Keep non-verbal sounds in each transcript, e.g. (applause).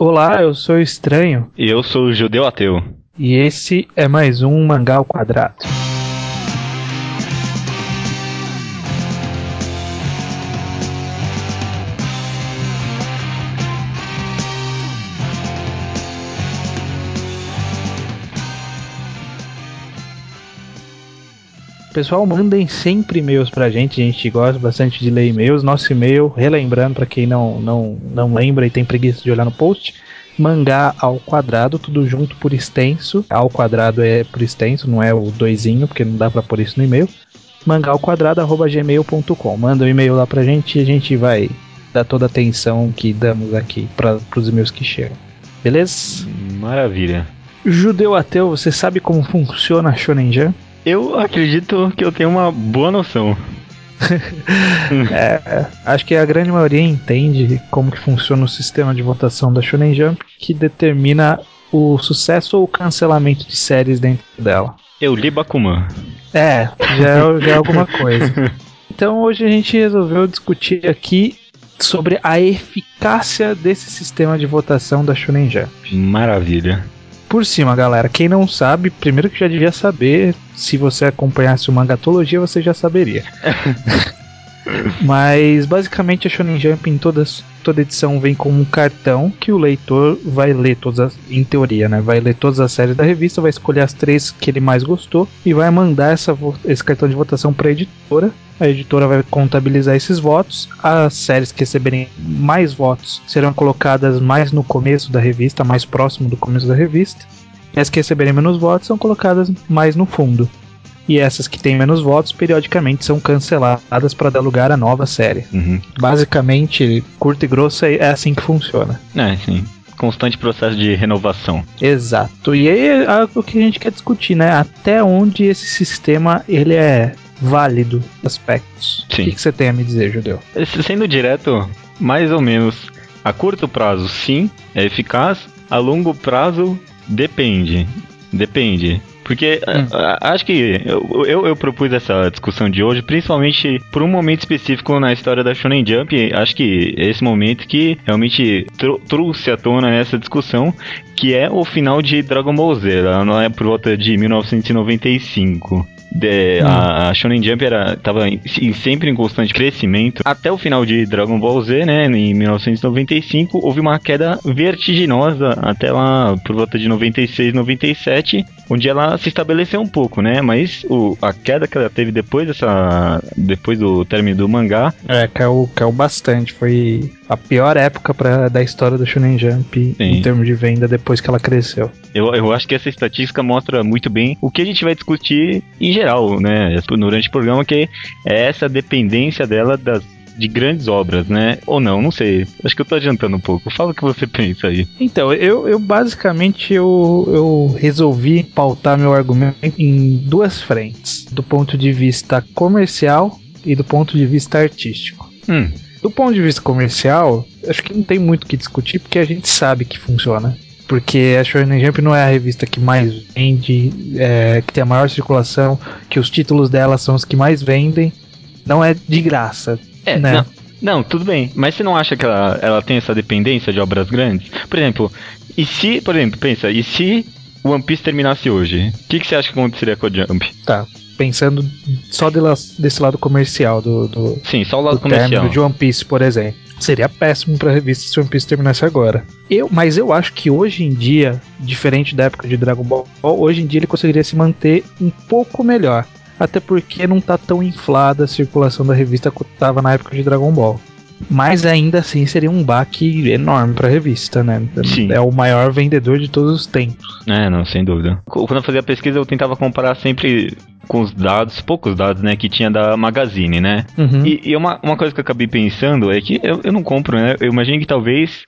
Olá, eu sou o Estranho. E eu sou o Judeu Ateu. E esse é mais um Mangá ao Quadrado. Pessoal, mandem sempre e-mails pra gente, a gente gosta bastante de ler e-mails. Nosso e-mail, relembrando para quem não, não, não lembra e tem preguiça de olhar no post, mangá ao quadrado, tudo junto por extenso. Ao quadrado é por extenso, não é o doisinho, porque não dá pra pôr isso no e-mail. Mangá ao quadrado, arroba gmail.com. Manda um e-mail lá pra gente e a gente vai dar toda a atenção que damos aqui para os e-mails que chegam. Beleza? Maravilha. Judeu ateu, você sabe como funciona a Shonen Jump? Eu acredito que eu tenho uma boa noção. (laughs) é, acho que a grande maioria entende como que funciona o sistema de votação da Shonen Jump, que determina o sucesso ou o cancelamento de séries dentro dela. Eu li Bakuman. É, já é, já é alguma coisa. Então hoje a gente resolveu discutir aqui sobre a eficácia desse sistema de votação da Shonen Jump. Maravilha por cima, galera. Quem não sabe, primeiro que já devia saber, se você acompanhasse o Mangatologia, você já saberia. (laughs) Mas basicamente a Shonen Jump em todas, toda edição vem com um cartão que o leitor vai ler todas as, em teoria, né? Vai ler todas as séries da revista, vai escolher as três que ele mais gostou e vai mandar essa, esse cartão de votação para a editora. A editora vai contabilizar esses votos. As séries que receberem mais votos serão colocadas mais no começo da revista, mais próximo do começo da revista. E as que receberem menos votos são colocadas mais no fundo e essas que têm menos votos periodicamente são canceladas para dar lugar a nova série. Uhum. Basicamente, curto e grosso é, é assim que funciona. É, sim constante processo de renovação. Exato. E aí é o que a gente quer discutir, né? Até onde esse sistema ele é válido aspectos. Sim. O que, que você tem a me dizer, Judeu? Sendo direto, mais ou menos. A curto prazo, sim, é eficaz. A longo prazo, depende. Depende. Porque hum. a, a, acho que eu, eu, eu, propus essa discussão de hoje, principalmente por um momento específico na história da Shonen Jump. Acho que esse momento que realmente trouxe à tona essa discussão, que é o final de Dragon Ball Z. Ela não é por volta de 1995. De, hum. a, a, Shonen Jump era, tava em, sempre em constante crescimento. Até o final de Dragon Ball Z, né, em 1995, houve uma queda vertiginosa até lá por volta de 96, 97, onde ela se estabeleceu um pouco, né? Mas o, a queda que ela teve depois dessa. depois do término do mangá. É, caiu, caiu bastante. Foi a pior época pra, da história do Shonen Jump Sim. em termos de venda depois que ela cresceu. Eu, eu acho que essa estatística mostra muito bem o que a gente vai discutir em geral, né? Durante o programa, que é essa dependência dela das de grandes obras, né? Ou não, não sei. Acho que eu tô adiantando um pouco. Fala o que você (laughs) pensa aí. Então, eu, eu basicamente eu, eu resolvi pautar meu argumento em duas frentes. Do ponto de vista comercial e do ponto de vista artístico. Hum. Do ponto de vista comercial, acho que não tem muito o que discutir, porque a gente sabe que funciona porque a Shonen Jump não é a revista que mais vende, é, que tem a maior circulação, que os títulos dela são os que mais vendem. Não é de graça. É, né? Não, não, tudo bem. Mas você não acha que ela, ela tem essa dependência de obras grandes? Por exemplo, e se, por exemplo, pensa, e se o One Piece terminasse hoje? O que, que você acha que aconteceria com o Jump? Tá. Pensando só de la, desse lado comercial do, do. Sim, só o lado comercial. de One Piece, por exemplo. Seria péssimo pra revista se One Piece terminasse agora. Eu, mas eu acho que hoje em dia, diferente da época de Dragon Ball, hoje em dia ele conseguiria se manter um pouco melhor até porque não tá tão inflada a circulação da revista quanto tava na época de Dragon Ball. Mas ainda assim seria um baque enorme pra revista, né? Sim. É o maior vendedor de todos os tempos. É, não, sem dúvida. Quando eu fazia a pesquisa, eu tentava comparar sempre com os dados, poucos dados, né, que tinha da Magazine, né? Uhum. E, e, uma, uma coisa que eu acabei pensando é que eu, eu não compro, né? Eu imagino que talvez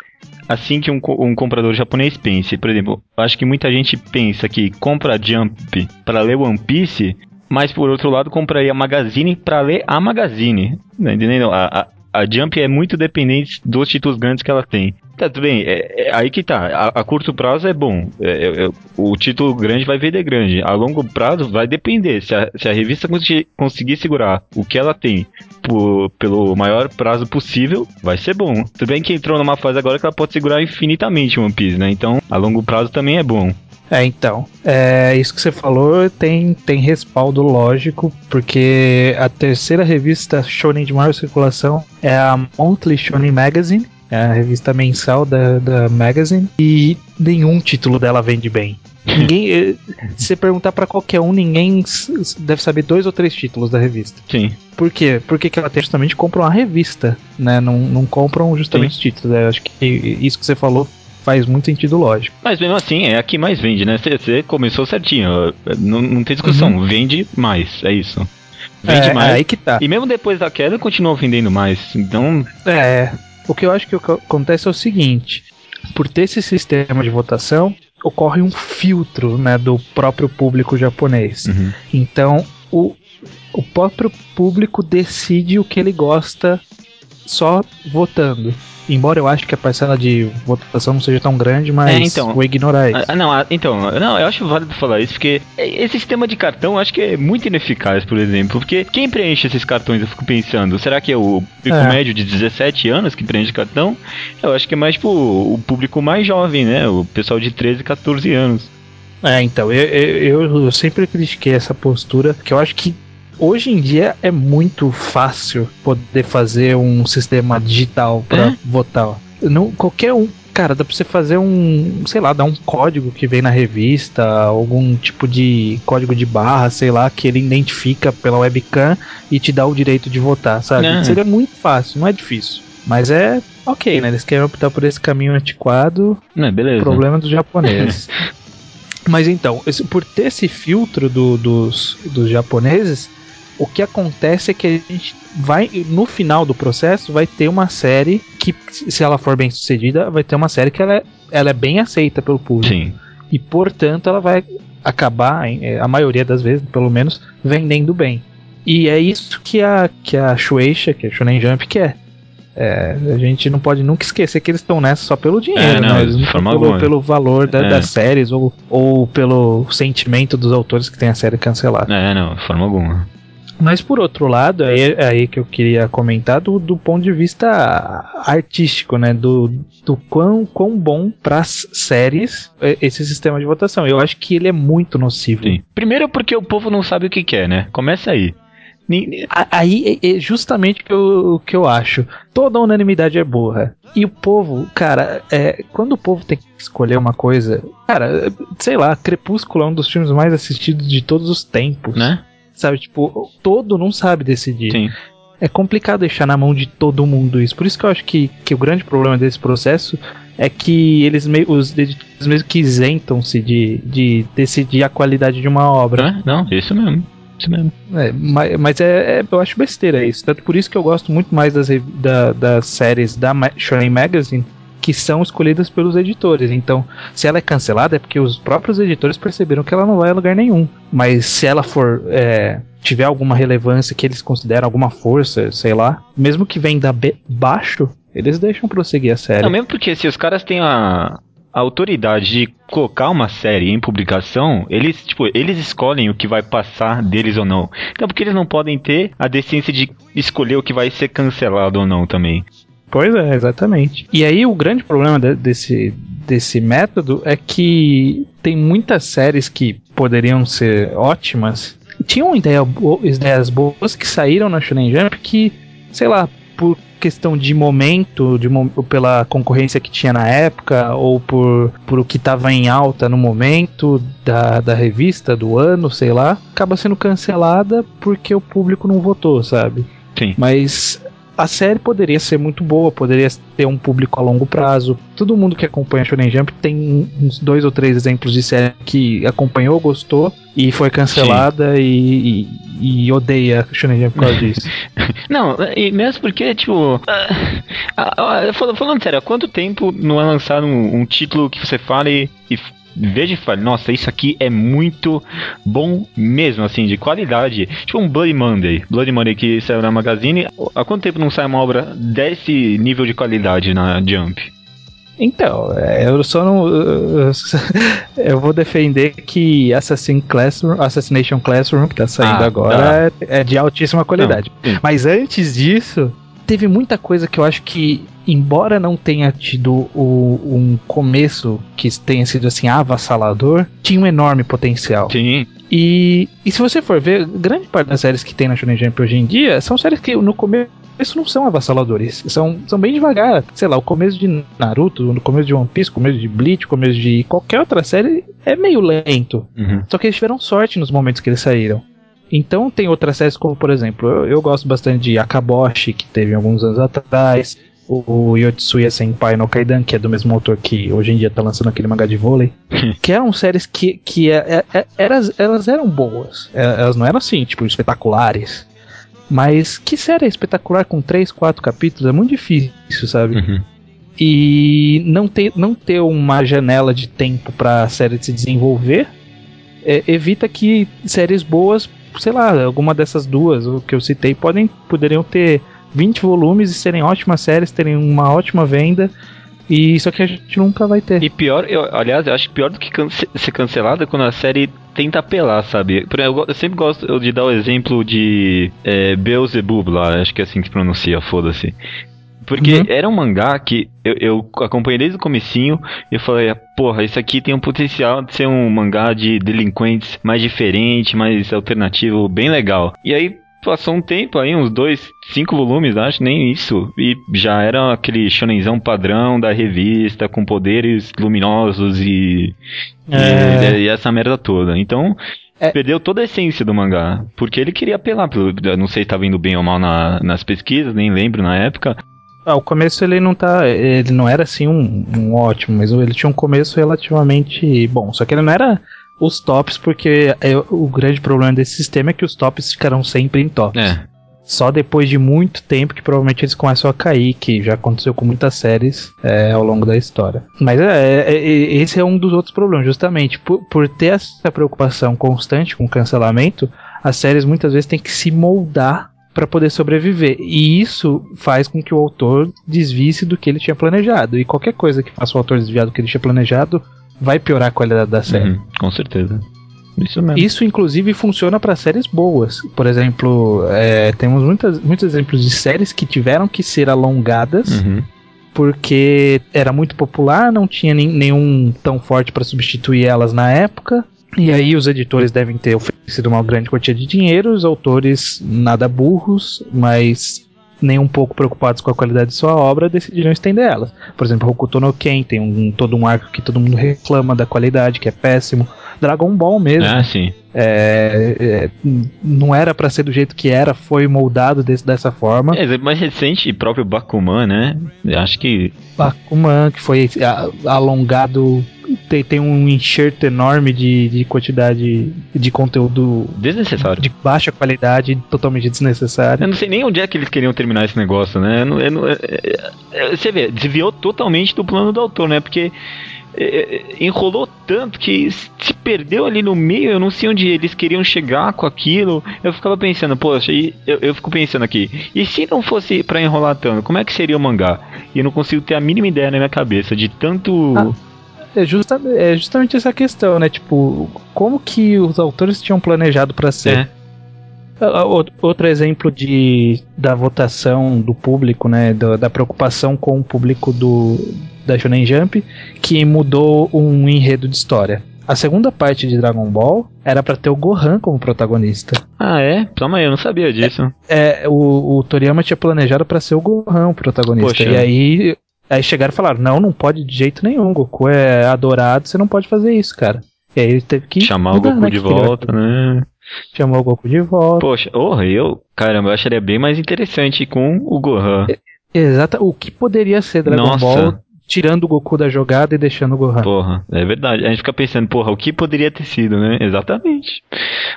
assim que um, um comprador japonês pense. Por exemplo, acho que muita gente pensa que compra Jump para ler One Piece mas por outro lado compraria a Magazine para ler a Magazine. Tá entendendo? A, a, a Jump é muito dependente dos títulos grandes que ela tem. tá, tudo bem. É, é, aí que tá. A, a curto prazo é bom. É, é, é o título grande vai vender grande. A longo prazo vai depender. Se a, se a revista conseguir segurar o que ela tem por, pelo maior prazo possível, vai ser bom. Tudo bem que entrou numa fase agora que ela pode segurar infinitamente One Piece, né? Então, a longo prazo também é bom. É, então. É, isso que você falou tem, tem respaldo lógico, porque a terceira revista Shonen de maior circulação é a Monthly Shonen Magazine, é a revista mensal da, da Magazine, e nenhum título dela vende bem. (laughs) Ninguém, eh, se você perguntar para qualquer um, ninguém deve saber dois ou três títulos da revista. Sim. Por quê? Porque que ela justamente compra uma revista, né? Não, não compram justamente Sim. títulos. Eu acho que isso que você falou faz muito sentido lógico. Mas mesmo assim, é a que mais vende, né? Você começou certinho. Não, não tem discussão. Uhum. Vende mais, é isso. Vende é, mais. É aí que tá. E mesmo depois da queda, continua vendendo mais. Então. É. O que eu acho que acontece é o seguinte: por ter esse sistema de votação, ocorre um filtro né, do próprio público japonês. Uhum. Então, o, o próprio público decide o que ele gosta só votando. Embora eu acho que a parcela de votação não seja tão grande, mas é, então, vou ignorar isso. Ah, não, ah, então, não, eu acho válido falar isso, porque esse sistema de cartão eu acho que é muito ineficaz, por exemplo. Porque quem preenche esses cartões, eu fico pensando, será que é o público é. médio de 17 anos que preenche cartão? Eu acho que é mais tipo o público mais jovem, né? O pessoal de 13, 14 anos. É, então, eu, eu, eu sempre critiquei essa postura, que eu acho que hoje em dia é muito fácil poder fazer um sistema digital para é? votar. Não, qualquer um cara, dá pra você fazer um, sei lá, dar um código que vem na revista, algum tipo de código de barra, sei lá, que ele identifica pela webcam e te dá o direito de votar, sabe? É. Seria muito fácil, não é difícil. Mas é ok, né? Eles querem optar por esse caminho antiquado. Não, beleza. Problema dos japoneses. (laughs) Mas então, esse, por ter esse filtro do, dos, dos japoneses, o que acontece é que a gente vai, no final do processo, vai ter uma série que, se ela for bem sucedida, vai ter uma série que ela é, ela é bem aceita pelo público. Sim. E, portanto, ela vai acabar, é, a maioria das vezes, pelo menos, vendendo bem. E é isso que a, que a Shueisha, que a Shonen Jump quer. É, a gente não pode nunca esquecer que eles estão nessa só pelo dinheiro, é, não, né? Eles não pelo, pelo, valor da, é. das séries ou, ou pelo sentimento dos autores que tem a série cancelada. É, não, de forma alguma. Mas por outro lado, é, é aí que eu queria comentar do, do ponto de vista artístico, né? Do, do quão, quão bom para as séries é esse sistema de votação. Eu acho que ele é muito nocivo. Sim. Primeiro porque o povo não sabe o que quer, né? Começa aí. Aí é justamente o que eu, que eu acho. Toda unanimidade é burra. E o povo, cara, é, quando o povo tem que escolher uma coisa. Cara, sei lá, Crepúsculo é um dos filmes mais assistidos de todos os tempos. Né? Sabe, tipo, todo não sabe decidir. Sim. É complicado deixar na mão de todo mundo isso. Por isso que eu acho que, que o grande problema desse processo é que eles meio, os editores mesmo que isentam-se de, de decidir a qualidade de uma obra. É, não, isso mesmo. Isso mesmo. É, mas, mas é, é, eu acho besteira isso. Tanto por isso que eu gosto muito mais das, da, das séries da Shonen Magazine que são escolhidas pelos editores. Então, se ela é cancelada é porque os próprios editores perceberam que ela não vai a lugar nenhum. Mas se ela for é, tiver alguma relevância que eles consideram alguma força, sei lá, mesmo que venha baixo, eles deixam prosseguir a série. Não, mesmo porque se os caras têm a, a autoridade de colocar uma série em publicação, eles, tipo, eles escolhem o que vai passar deles ou não. Então, porque eles não podem ter a decência de escolher o que vai ser cancelado ou não também. Pois é, exatamente. E aí o grande problema de, desse, desse método é que tem muitas séries que poderiam ser ótimas. Tinham ideia, ideias boas que saíram na Shonen Jump que, sei lá, por questão de momento, de pela concorrência que tinha na época, ou por, por o que estava em alta no momento da, da revista, do ano, sei lá, acaba sendo cancelada porque o público não votou, sabe? Sim. Mas a série poderia ser muito boa, poderia ter um público a longo prazo. Todo mundo que acompanha Shonen Jump tem uns dois ou três exemplos de série que acompanhou, gostou e foi cancelada e, e, e, odeia Shonen Jump por causa (laughs) disso. Não, e mesmo porque, tipo, uh, uh, uh, falando sério, há quanto tempo não é lançado um, um título que você fale e veja e fale, nossa, isso aqui é muito bom mesmo, assim, de qualidade. Tipo um Bloody Monday. Bloody Monday que saiu na Magazine. Há quanto tempo não sai uma obra desse nível de qualidade na Jump? Então, é, eu só não. Eu (laughs) vou defender que Assassin Classroom, Assassination Classroom, que tá saindo ah, agora, tá. é, é, de altíssima qualidade. Não, Mas antes disso, teve muita coisa que eu acho que, embora não tenha tido o, um começo que tenha sido assim avassalador, tinha um enorme potencial. Sim. E, e se você for ver, grande parte das séries que tem na Shonen Jump hoje em dia são séries que no começo não são avassaladores. São, são bem devagar. Sei lá, o começo de Naruto, no começo de One Piece, o começo de Bleach, o começo de qualquer outra série é meio lento. Uhum. Só que eles tiveram sorte nos momentos que eles saíram. Então tem outras séries como, por exemplo, eu, eu gosto bastante de Akaboshi, que teve alguns anos atrás, o, Yotsuya Senpai no Kaidan, que é do mesmo autor que hoje em dia tá lançando aquele mangá de vôlei, (laughs) que eram séries que, que é, é, é, eras, elas eram boas, é, elas não eram assim, tipo, espetaculares. Mas que série espetacular com 3, 4 capítulos é muito difícil, sabe? Uhum. E não ter, não ter uma janela de tempo pra série se desenvolver é, evita que séries boas sei lá, alguma dessas duas que eu citei podem poderiam ter 20 volumes e serem ótimas séries, terem uma ótima venda. E isso aqui a gente nunca vai ter. E pior, eu, aliás, eu acho pior do que cance ser cancelada quando a série tenta apelar, sabe? Eu, eu sempre gosto de dar o exemplo de é, Beelzebub lá, acho que é assim que se pronuncia, foda-se. Porque uhum. era um mangá que eu, eu, acompanhei desde o comecinho e eu falei, porra, isso aqui tem um potencial de ser um mangá de delinquentes mais diferente, mais alternativo, bem legal. E aí passou um tempo aí, uns dois, cinco volumes, acho, nem isso. E já era aquele shonenzão padrão da revista, com poderes luminosos e, é. e, e essa merda toda. Então, é. Perdeu toda a essência do mangá. Porque ele queria apelar. Pelo, não sei se estava indo bem ou mal na, nas pesquisas, nem lembro na época. Ah, o começo ele não tá. Ele não era assim um, um, ótimo, mas ele tinha um começo relativamente bom. Só que ele não era os tops, porque é, o grande problema desse sistema é que os tops ficarão sempre em tops. É. Só depois de muito tempo que provavelmente eles começam a cair, que já aconteceu com muitas séries é, ao longo da história. Mas é, é, é esse é um dos outros problemas, justamente por, por ter essa preocupação constante com o cancelamento, as séries muitas vezes têm que se moldar para poder sobreviver. E isso faz com que o autor desvie do que ele tinha planejado. E qualquer coisa que faça o autor desviar do que ele tinha planejado vai piorar a qualidade da série. Uhum, com certeza. Isso mesmo. Isso, inclusive, funciona para séries boas. Por exemplo, é, temos muitas, muitos exemplos de séries que tiveram que ser alongadas. Uhum. Porque era muito popular, não tinha nenhum tão forte para substituir elas na época. E aí os editores devem ter oferecido uma grande quantia de dinheiro, os autores nada burros, mas nem um pouco preocupados com a qualidade de sua obra, decidiram estender elas. Por exemplo, Hokuto no Ken tem um, todo um arco que todo mundo reclama da qualidade, que é péssimo. Dragon Ball mesmo. Ah, sim. É, é, não era para ser do jeito que era, foi moldado desse, dessa forma. É, mais recente, próprio Bakuman, né? Acho que. Bakuman, que foi alongado tem, tem um enxerto enorme de, de quantidade de conteúdo desnecessário. De baixa qualidade, totalmente desnecessário. Eu não sei nem onde é que eles queriam terminar esse negócio, né? Eu não, eu não, é, é, você vê, desviou totalmente do plano do autor, né? Porque é, enrolou tanto que se perdeu ali no meio, eu não sei onde eles queriam chegar com aquilo. Eu ficava pensando, poxa, e eu, eu fico pensando aqui, e se não fosse para enrolar tanto, como é que seria o mangá? E eu não consigo ter a mínima ideia na minha cabeça de tanto. Ah é, justa, é justamente essa questão, né? Tipo, como que os autores tinham planejado para ser? É. Outro exemplo de, da votação do público, né? Da, da, preocupação com o público do, da Shonen Jump, que mudou um enredo de história. A segunda parte de Dragon Ball era para ter o Gohan como protagonista. Ah, é? Toma aí, eu não sabia disso. É, é o, o Toriyama tinha planejado para ser o Gohan o protagonista. Poxa. E aí Aí chegaram e falaram: não, não pode de jeito nenhum. Goku é adorado, você não pode fazer isso, cara. E aí ele teve que. Chamar mudar, o Goku né, de volta, né? Chamou o Goku de volta. Poxa, oh, eu, caramba, eu acharia bem mais interessante com o Gohan. Exato, o que poderia ser Dragon Nossa. Ball tirando o Goku da jogada e deixando o Gohan. Porra, é verdade. A gente fica pensando, porra, o que poderia ter sido, né? Exatamente.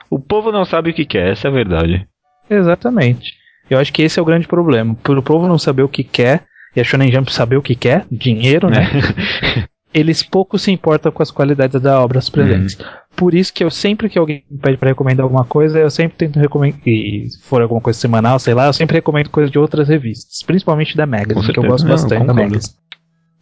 O povo não sabe o que quer, essa é a verdade. Exatamente. Eu acho que esse é o grande problema. Por o povo não saber o que quer, e a Shonen Jump saber o que quer, dinheiro, né? É. (laughs) Eles pouco se importam com as qualidades da obra presentes. Uhum. Por isso que eu sempre que alguém me pede para recomendar alguma coisa, eu sempre tento recomendar. E se for alguma coisa semanal, sei lá, eu sempre recomendo coisas de outras revistas, principalmente da Magazine, que eu gosto Não, bastante da Magazine.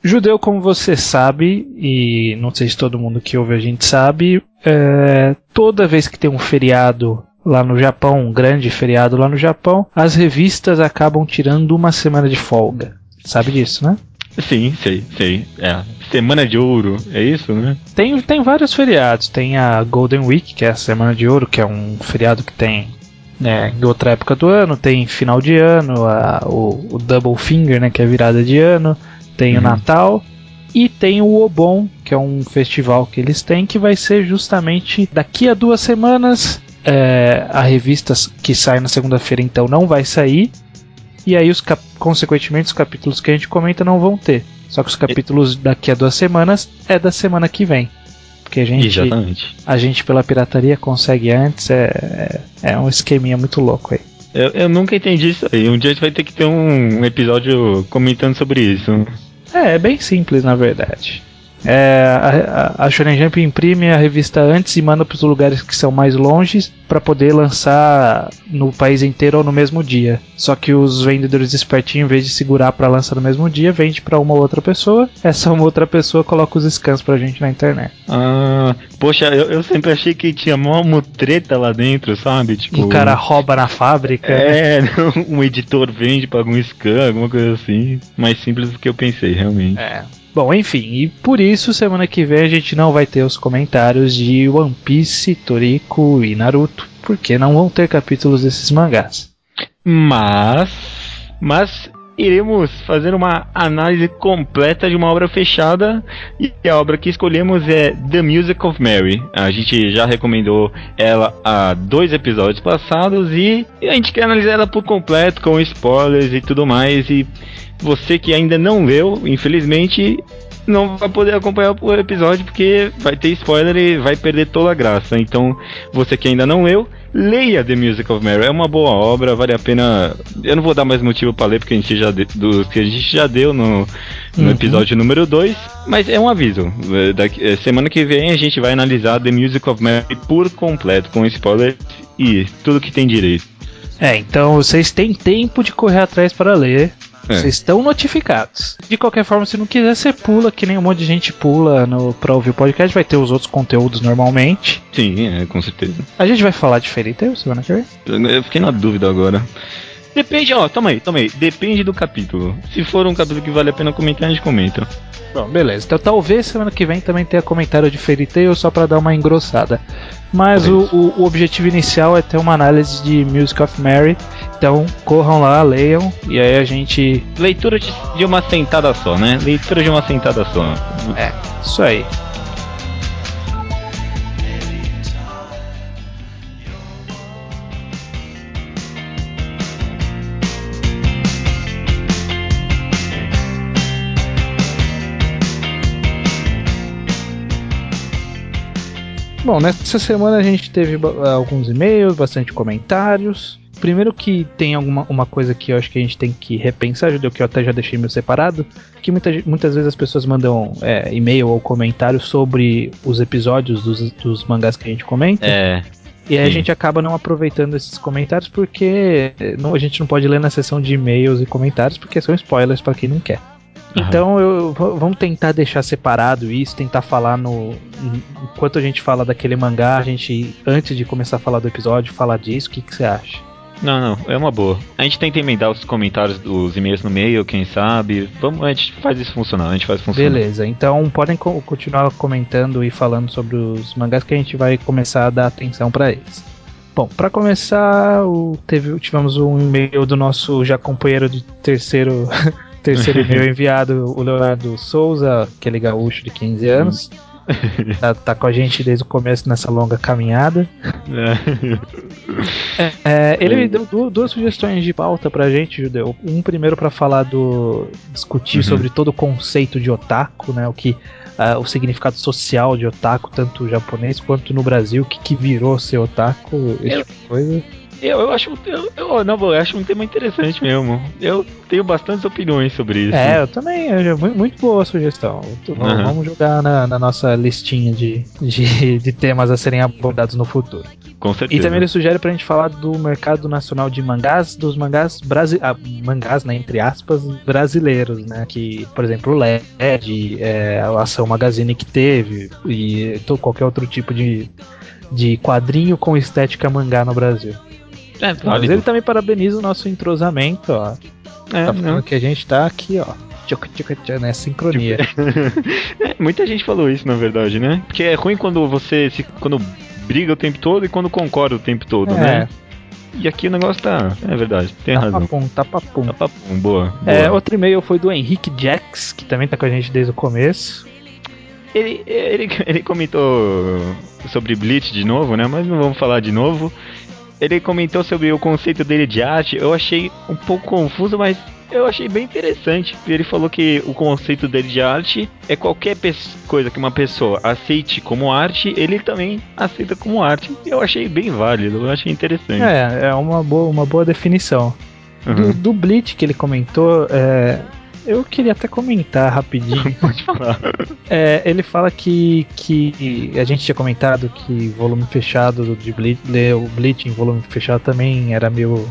Judeu, como você sabe, e não sei se todo mundo que ouve a gente sabe, é, toda vez que tem um feriado lá no Japão, um grande feriado lá no Japão, as revistas acabam tirando uma semana de folga. Sabe disso, né? Sim, sei, sei. É. Semana de Ouro, é isso, né? Tem, tem vários feriados. Tem a Golden Week, que é a Semana de Ouro, que é um feriado que tem né, em outra época do ano. Tem final de ano, a, o, o Double Finger, né, que é virada de ano. Tem uhum. o Natal. E tem o Obon, que é um festival que eles têm, que vai ser justamente daqui a duas semanas. É, a revista que sai na segunda-feira, então, não vai sair. E aí, os consequentemente, os capítulos que a gente comenta não vão ter. Só que os capítulos daqui a duas semanas é da semana que vem. Porque a gente, Exatamente. a gente pela pirataria consegue antes, é, é, é um esqueminha muito louco aí. Eu, eu nunca entendi isso aí. Um dia a gente vai ter que ter um episódio comentando sobre isso. É, é bem simples na verdade. É, a, a, Shonen Jump imprime a revista antes e manda para os lugares que são mais longes para poder lançar no país inteiro ou no mesmo dia. Só que os vendedores espertinhos, em vez de segurar para lançar no mesmo dia, vende para uma outra pessoa. Essa uma outra pessoa coloca os scans pra gente na internet. Ah, poxa, eu, eu sempre achei que tinha mó mutreta lá dentro, sabe? Tipo, um cara rouba na fábrica. É, (laughs) um editor vende para algum scan, alguma coisa assim. Mais simples do que eu pensei, realmente. É. Bom, enfim, e por isso semana que vem a gente não vai ter os comentários de One Piece, Toriko e Naruto, porque não vão ter capítulos desses mangás. Mas, mas iremos fazer uma análise completa de uma obra fechada e a obra que escolhemos é The Music of Mary. A gente já recomendou ela há dois episódios passados e a gente quer analisar ela por completo com spoilers e tudo mais e você que ainda não leu, infelizmente, não vai poder acompanhar o episódio porque vai ter spoiler e vai perder toda a graça. Então, você que ainda não leu, leia The Music of Mary. É uma boa obra, vale a pena. Eu não vou dar mais motivo para ler porque a gente já de, do que a gente já deu no, no uhum. episódio número 2, mas é um aviso. É, daqui, é, semana que vem a gente vai analisar The Music of Mary por completo com spoiler e tudo que tem direito. É, então vocês têm tempo de correr atrás para ler. É. Vocês estão notificados. De qualquer forma, se não quiser, você pula, que nem um monte de gente pula no, pra ouvir o podcast. Vai ter os outros conteúdos normalmente. Sim, é, com certeza. A gente vai falar de Fairy Tail semana que vem? Eu fiquei na dúvida agora. Depende, ó, toma aí, toma aí. Depende do capítulo. Se for um capítulo que vale a pena comentar, a gente comenta. Bom, beleza. Então talvez semana que vem também tenha comentário de Fairy Tail só para dar uma engrossada. Mas o, o, o, objetivo inicial é ter uma análise de Music of Mary. Então corram lá, leiam e aí a gente. Leitura de, de uma sentada só, né? Leitura de uma sentada só. É, isso aí. Bom, nessa semana a gente teve alguns e-mails, bastante comentários. Primeiro que tem alguma uma coisa que eu acho que a gente tem que repensar, Judeu, que eu até já deixei meu separado, que muita, muitas vezes as pessoas mandam é, e-mail ou comentário sobre os episódios dos, dos mangás que a gente comenta. É. E aí a gente acaba não aproveitando esses comentários porque não, a gente não pode ler na seção de e-mails e comentários porque são spoilers para quem não quer. Então eu, vamos tentar deixar separado isso, tentar falar no. Enquanto a gente fala daquele mangá, a gente, antes de começar a falar do episódio, falar disso, o que, que você acha? Não, não, é uma boa. A gente tenta emendar os comentários dos e-mails no meio, quem sabe. Vamos, a gente faz isso funcionar, a gente faz funcionar. Beleza, então podem co continuar comentando e falando sobre os mangás que a gente vai começar a dar atenção para eles. Bom, para começar, o, teve, tivemos um e-mail do nosso já companheiro de terceiro (laughs) Terceiro (laughs) e-mail enviado o Leonardo Souza, aquele gaúcho de 15 anos. (laughs) Tá, tá, com a gente desde o começo nessa longa caminhada. É, é, ele me deu duas, duas, sugestões de pauta pra gente, Judeu. Um primeiro para falar do. discutir uhum. sobre todo o conceito de otaku, né? O que. Uh, o significado social de otaku, tanto japonês quanto no Brasil, o que, que virou ser otaku, esse tipo de coisa. Eu, eu acho eu, eu, não, eu acho um tema interessante mesmo. Eu tenho bastantes opiniões sobre isso. É, eu também. Eu, muito boa a sugestão. Uhum. Vamos jogar na, na, nossa listinha de, de, de temas a serem abordados no futuro. Com certeza. E também ele sugere pra gente falar do mercado nacional de mangás, dos mangás brasi ah, mangás, né, entre aspas, brasileiros, né? Que, por exemplo, o LED, é, a Ação Magazine que teve, e qualquer outro tipo de, de quadrinho com estética mangá no Brasil. É, Mas ele também parabeniza o nosso entrosamento, ó. É, tá falando não. que a gente tá aqui, ó. Tchuc, tchuc, tchuc, né? Sincronia. (laughs) É, muita gente falou isso, na verdade, né? Porque é ruim quando você se, quando briga o tempo todo e quando concorda o tempo todo, É. né? E aqui o negócio tá. É verdade, tem razão. Tapapum, tapapum. Tá papum, boa. É, boa. outro e-mail foi do Henrique Jax, que também tá com a gente desde o começo. Ele, ele, (laughs) ele comentou sobre Bleach de novo, né? Mas não vamos falar de novo. Ele comentou sobre o conceito dele de arte. Eu achei um pouco confuso, mas eu achei bem interessante. Ele falou que o conceito dele de arte é qualquer coisa que uma pessoa aceite como arte, ele também aceita como arte. Eu achei bem válido, eu achei interessante. É, é uma boa, uma boa definição. Do, Uhum. do Bleach que ele comentou, é, eu queria até comentar rapidinho. (laughs) Pode falar. É, ele fala que, que a gente tinha comentado que volume fechado do- de Bleach, o Bleach em volume fechado também era meio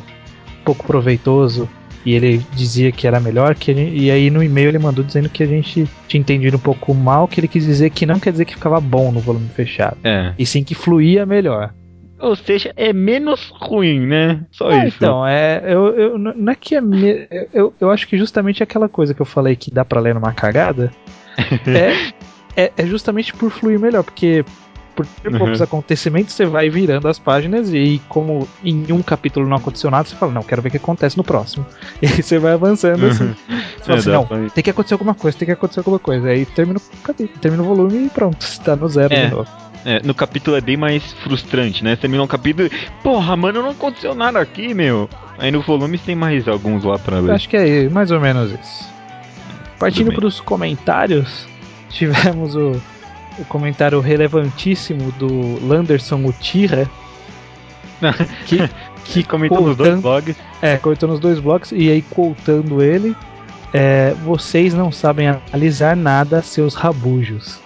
pouco proveitoso. E ele dizia que era melhor, que e aí no e-mail ele mandou dizendo que a gente tinha entendido um pouco mal, que ele quis dizer que não quer dizer que ficava bom no volume fechado, É. e sim que fluía melhor. Ou seja, é menos ruim, né? Só É, isso. então, é, eu, eu, não é que é. me- Eu, eu acho que justamente aquela coisa que eu falei que dá pra ler numa cagada (laughs) é, é, é justamente por fluir melhor, porque por ter Uhum. poucos acontecimentos você vai virando as páginas e como em um capítulo não aconteceu nada, você fala, não, quero ver o que acontece no próximo. (laughs) E aí você vai avançando assim. Você fala É, assim, não, pra- tem que acontecer alguma coisa, tem que acontecer alguma coisa. Aí termina o capítulo, termina o volume e pronto, você tá no zero É. de novo. É, no capítulo é bem mais frustrante, né? Você termina um capítulo e, porra, mano, não aconteceu nada aqui, meu. Aí no volume tem mais alguns lá pra ler. acho que é mais ou menos isso. Partindo para os comentários, (laughs) tivemos o, o comentário relevantíssimo do Landerson Utira, (laughs) que, que Comentou nos dois blogs. É, comentou nos dois blocos, e aí contando ele, é, vocês não sabem analisar nada, seus rabujos.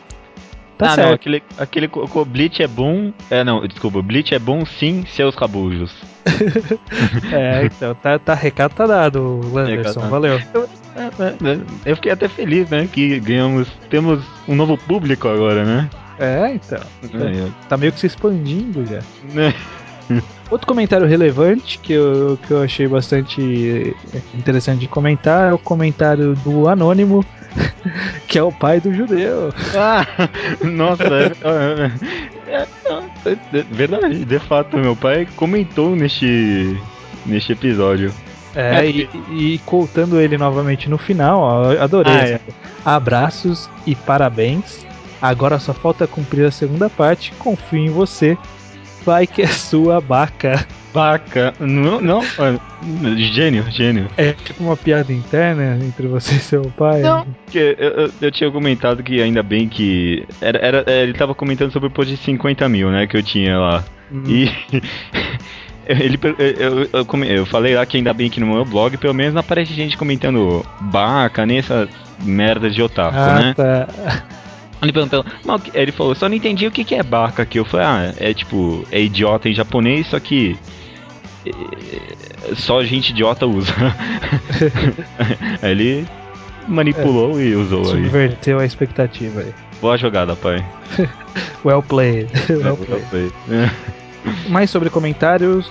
Tá ah, não, certo. aquele, aquele co- Bleach é bom. É, não, desculpa, Bleach é bom sim, seus rabujos. (laughs) É, então, tá, tá, recado tá dado, Landerson, Recado. valeu. É, é, é, Eu fiquei até feliz, né? Que ganhamos. Temos um novo público agora, né? É, então, É, tá meio que se expandindo já. né? (laughs) Outro comentário relevante que eu, que eu achei bastante interessante de comentar é o comentário do Anônimo, (laughs) que é o pai do judeu. Ah, (laughs) nossa, é, é, é, é, verdade, de fato, meu pai comentou neste, neste episódio. É, É, e, e contando ele novamente no final, ó, adorei. Ah. Abraços e parabéns. Agora só falta cumprir a segunda parte. Confio em você. Vai que é sua baca. Vaca, não, não, gênio, gênio. É tipo uma piada interna entre você e seu pai. Não, porque eu, eu, eu tinha comentado que ainda bem que. Era, era, é, ele tava comentando sobre o post de 50 mil, né? Que eu tinha lá. Hum. E. (laughs) Ele, eu, eu, eu falei lá que ainda bem que no meu blog, pelo menos não aparece gente comentando baca, nem essas merdas de otaku, ah, né? tá. Ele perguntou, ele falou, só não entendi o que, que é baca aqui. Eu falei, ah, é tipo, é idiota em japonês, só que. é, Só gente idiota usa. (laughs) aí ele manipulou e usou aí. Subverteu a expectativa aí. Boa jogada, pai. (laughs) Well played. (laughs) well played. É. Mais sobre comentários.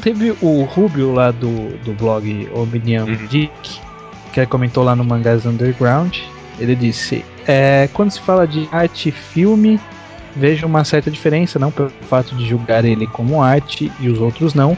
Teve o Rubio lá do, do blog Omnium Uhum. Dick, que comentou lá no Mangás Underground. Ele disse: é, quando se fala de arte e filme, vejo uma certa diferença, não pelo fato de julgar ele como arte e os outros não,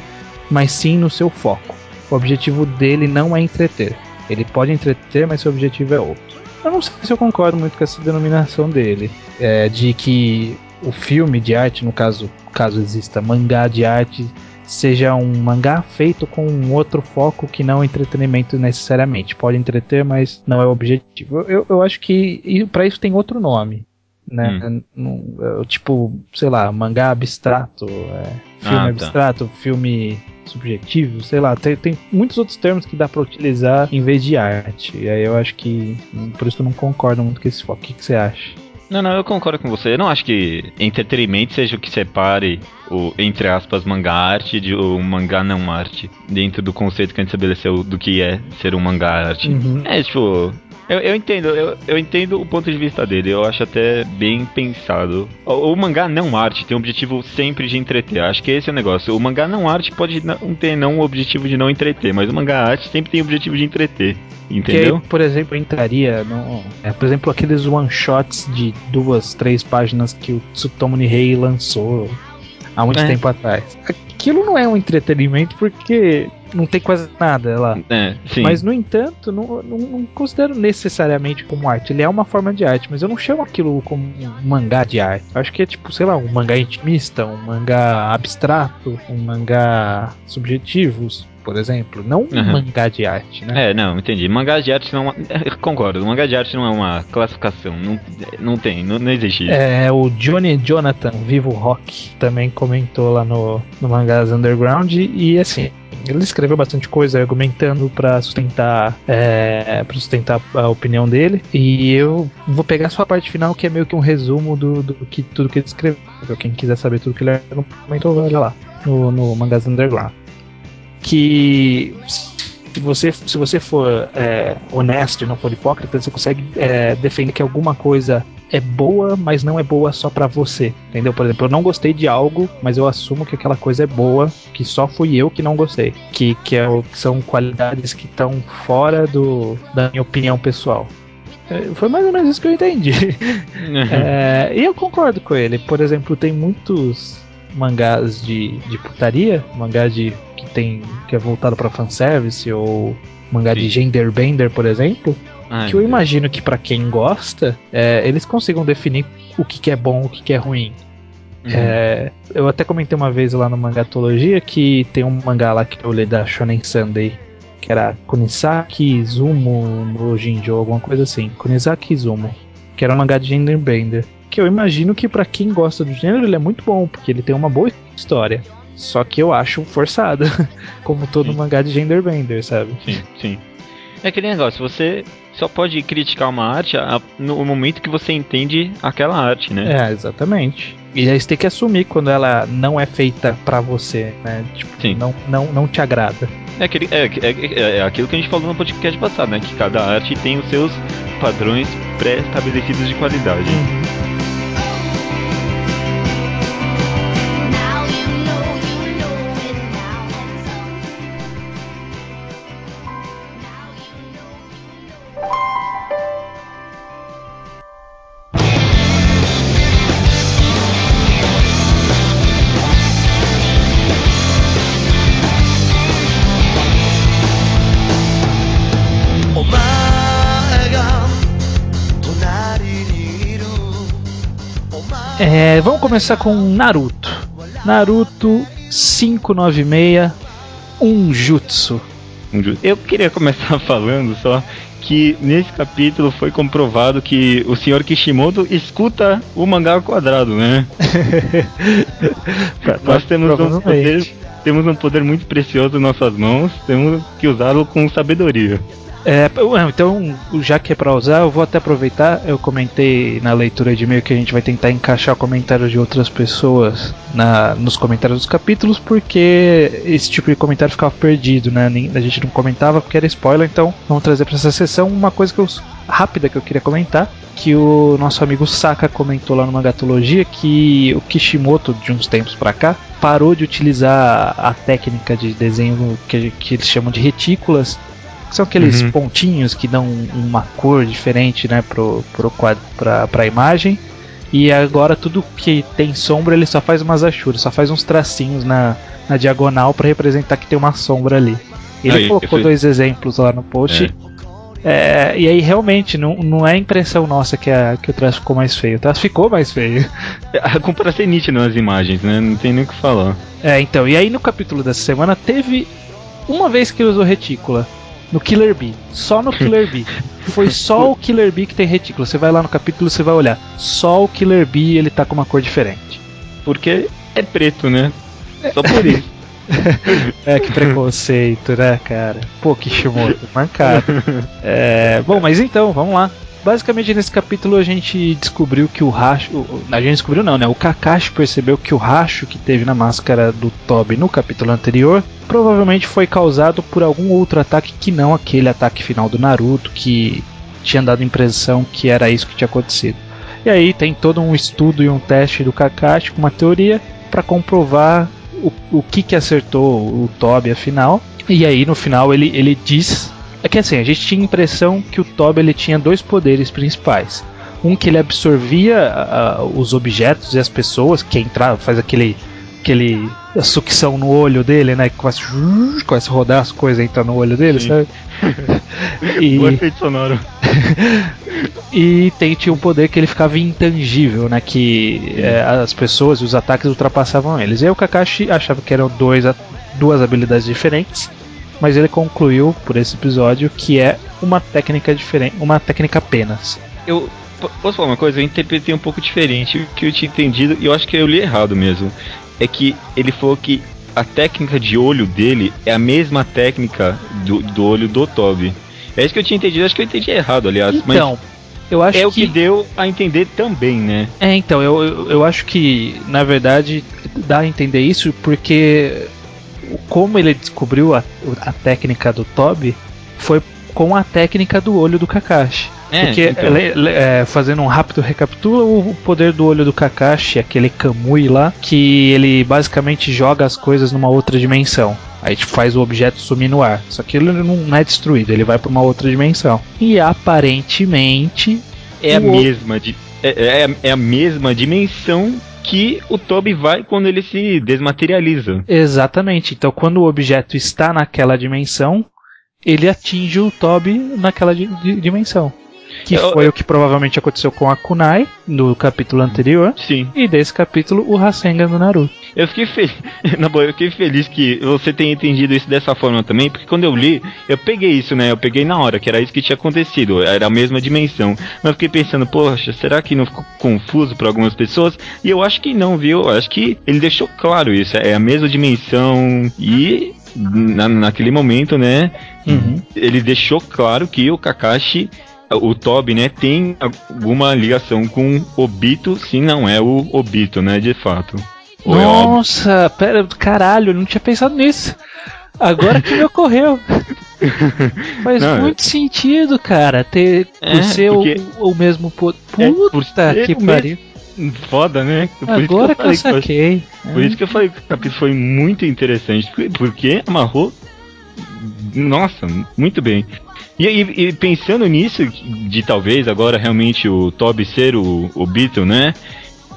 mas sim no seu foco. O objetivo dele não é entreter. Ele pode entreter, mas seu objetivo é outro. Eu não sei se eu concordo muito com essa denominação dele, é, de que o filme de arte, no caso, caso exista mangá de arte, seja um mangá feito com um outro foco que não entretenimento necessariamente. Pode entreter, mas não é o objetivo. Eu, eu, acho que para isso tem outro nome. Né? Hum. tipo, sei lá, mangá abstrato, é, filme ah, abstrato, tá. filme subjetivo, sei lá, tem, tem muitos outros termos que dá para utilizar em vez de arte. E aí eu acho que por isso eu não concordo muito com esse foco. O que, que você acha? Não, não, eu concordo com você. Eu não acho que entretenimento seja o que separe o, entre aspas, mangá arte de o mangá não arte. Dentro do conceito que a gente estabeleceu do que é ser um mangá arte. Uhum. É, tipo, eu, eu entendo, eu, eu entendo o ponto de vista dele, eu acho até bem pensado. O, o, mangá não arte tem o objetivo sempre de entreter, acho que esse é o negócio. O mangá não arte pode não ter não o objetivo de não entreter, mas o mangá arte sempre tem o objetivo de entreter, entendeu? Que, por exemplo, entraria no, é, por exemplo, aqueles one-shots de duas, três páginas que o Tsutomu Nihei lançou há muito é. tempo atrás. Aquilo não é um entretenimento porque não tem quase nada lá. É, mas, no entanto, não, não, não, considero necessariamente como arte. Ele é uma forma de arte, mas eu não chamo aquilo como um mangá de arte. Eu acho que é tipo, sei lá, um mangá intimista, um mangá abstrato, um mangá subjetivo por exemplo, não um uhum. mangá de arte, né? É, não, entendi. Mangá de arte não. É, (laughs) concordo, mangá de arte não é uma classificação. Não, não tem, não, não existe isso. É, o Johnny Jonathan, Vivo Rock, também comentou lá no, no Mangás Underground e assim. Ele escreveu bastante coisa argumentando para sustentar é, para sustentar a opinião dele e eu vou pegar só a parte final que é meio que um resumo do, do que tudo que ele escreveu. Quem quiser saber tudo que ele comentou, olha lá no, no Mangás Underground que se você, se você for é, honesto e não for hipócrita, você consegue é, defender que alguma coisa é boa, mas não é boa só para você. Entendeu? Por exemplo, eu não gostei de algo, mas eu assumo que aquela coisa é boa, que só fui eu que não gostei. Que, que, é, que são qualidades que estão fora do, da minha opinião pessoal. É, foi mais ou menos isso que eu entendi. (laughs) É, e eu concordo com ele. Por exemplo, tem muitos mangás de, de putaria, mangás de que tem que é voltado para fanservice ou mangá Sim. de genderbender, por exemplo, Ai, que eu imagino que para quem gosta, é, eles consigam definir o que, que é bom, o que, que é ruim. Uhum. É, eu até comentei uma vez lá no Mangatologia que tem um mangá lá que eu li da Shonen Sunday, que era Kunisaki Izumo no Jinjo, alguma coisa assim. Kunisaki Izumo, que era um mangá de genderbender. Que eu imagino que para quem gosta do gênero ele é muito bom, porque ele tem uma boa história. Só que eu acho forçado, (laughs) como todo sim. mangá de genderbender, sabe? Sim, sim. É aquele negócio, você só pode criticar uma arte no momento que você entende aquela arte, né? É, exatamente. E aí você tem que assumir quando ela não é feita para você, né? Tipo, Sim. Não, não, não te agrada. É, aquele, é, é, é, aquilo que a gente falou no podcast passado, né? Que cada arte tem os seus padrões pré-estabelecidos de qualidade. Uhum. Começar com Naruto. Naruto 596 um jutsu. Eu queria começar (laughs) falando só que nesse capítulo foi comprovado que o senhor Kishimoto escuta o mangá ao quadrado, né? (laughs) Nós temos um, poder, temos um poder muito precioso em nossas mãos, temos que usá-lo com sabedoria. É, então, já que é pra usar, eu vou até aproveitar. Eu comentei na leitura de e-mail que a gente vai tentar encaixar comentários de outras pessoas na, nos comentários dos capítulos, porque esse tipo de comentário ficava perdido, né? A gente não comentava porque era spoiler, então vamos trazer para essa sessão uma coisa que eu, rápida que eu queria comentar. Que o nosso amigo Saka comentou lá no Magatologia que o Kishimoto, de uns tempos para cá, parou de utilizar a técnica de desenho que, que eles chamam de retículas são aqueles uhum. pontinhos que dão uma cor diferente, né, pro, pro quadro, pra, pra imagem. E agora tudo que tem sombra ele só faz umas achuras, só faz uns tracinhos na, na diagonal para representar que tem uma sombra ali. Ele aí, colocou dois exemplos lá no post. É. É, e aí realmente não, não é impressão nossa que, a, que o traço ficou mais feio. O traço ficou mais feio. A culpa ser nítida nas imagens, né? Não tem nem o que falar. É, então. E aí no capítulo dessa semana teve uma vez que ele usou retícula no Killer Bee. Só no Killer Bee. Foi só o Killer Bee que tem retículo. Você vai lá no capítulo você vai olhar. Só o Killer Bee ele tá com uma cor diferente. Porque é preto, né? Só por isso. (laughs) é, que preconceito, né, cara? Pô, Kishimoto, marcado. (laughs) É, bom, mas então, vamos lá. Basicamente nesse capítulo a gente descobriu que o racho. A gente descobriu não, né? O Kakashi percebeu que o racho que teve na máscara do Toby no capítulo anterior provavelmente foi causado por algum outro ataque que não aquele ataque final do Naruto que tinha dado a impressão que era isso que tinha acontecido. E aí tem todo um estudo e um teste do Kakashi com uma teoria para comprovar o, o que que acertou o Toby afinal. E aí no final ele, ele diz é que assim, a gente tinha a impressão que o Toby ele tinha dois poderes principais. Um que ele absorvia uh, os objetos e as pessoas, que entrava, faz aquele aquele sucção no olho dele, né? Que começa, (laughs) começa a rodar as coisas entrar no olho dele, Sim. sabe? (laughs) e... O efeito sonoro. (laughs) e tem, tinha um poder que ele ficava intangível, né? Que é, as pessoas e os ataques ultrapassavam eles. E aí o Kakashi achava que eram dois, duas habilidades diferentes mas ele concluiu por esse episódio que é uma técnica diferente, uma técnica apenas. Eu posso falar uma coisa? Eu interpretei um pouco diferente o que eu tinha entendido e eu acho que eu li errado mesmo. É que ele falou que a técnica de olho dele é a mesma técnica do, do olho do Toby. É isso que eu tinha entendido, acho que eu entendi errado, aliás. Então, eu acho é que... o que deu a entender também, né? É, então, eu, eu, eu acho que, na verdade, dá a entender isso porque como ele descobriu a, a técnica do Toby foi com a técnica do olho do Kakashi. É, Porque, então. le, le, é, fazendo um rápido recapitula, o poder do olho do Kakashi, aquele Kamui lá, que ele basicamente joga as coisas numa outra dimensão. Aí tipo, faz o objeto sumir no ar. Só que ele não é destruído, ele vai para uma outra dimensão. E aparentemente. É a mesma. De, é, é, é a mesma dimensão que o Toby vai quando ele se desmaterializa. Exatamente. Então, quando o objeto está naquela dimensão, ele atinge o Toby naquela di dimensão. Que eu, foi eu... o que provavelmente aconteceu com a Kunai no capítulo anterior. Sim. E desse capítulo, o Rasengan do Naruto. Eu fiquei feliz. (laughs) Na boa, eu fiquei feliz que você tenha entendido isso dessa forma também, porque quando eu li, eu peguei isso, né? Eu peguei na hora, que era isso que tinha acontecido, era a mesma dimensão. Mas eu fiquei pensando, poxa, será que não ficou confuso para algumas pessoas? E eu acho que não, viu? Eu acho que ele deixou claro isso, é a mesma dimensão e na, naquele momento, né? Uhum. Ele deixou claro que o Kakashi o Toby, né, tem alguma ligação com Obito, se não é o Obito, né, de fato. É Nossa, é pera, caralho, eu não tinha pensado nisso. Agora que me ocorreu. (laughs) Faz não, muito é... sentido, cara, ter por é, ser porque... o, o mesmo poder. É, Puta é, que pariu. Foda, né? Por Agora que eu, que eu saquei. Que por isso que eu falei que o capítulo foi muito interessante, porque amarrou. Nossa, muito bem. E, e, e, pensando nisso, de talvez agora realmente o Toby ser o, o Beatle, né?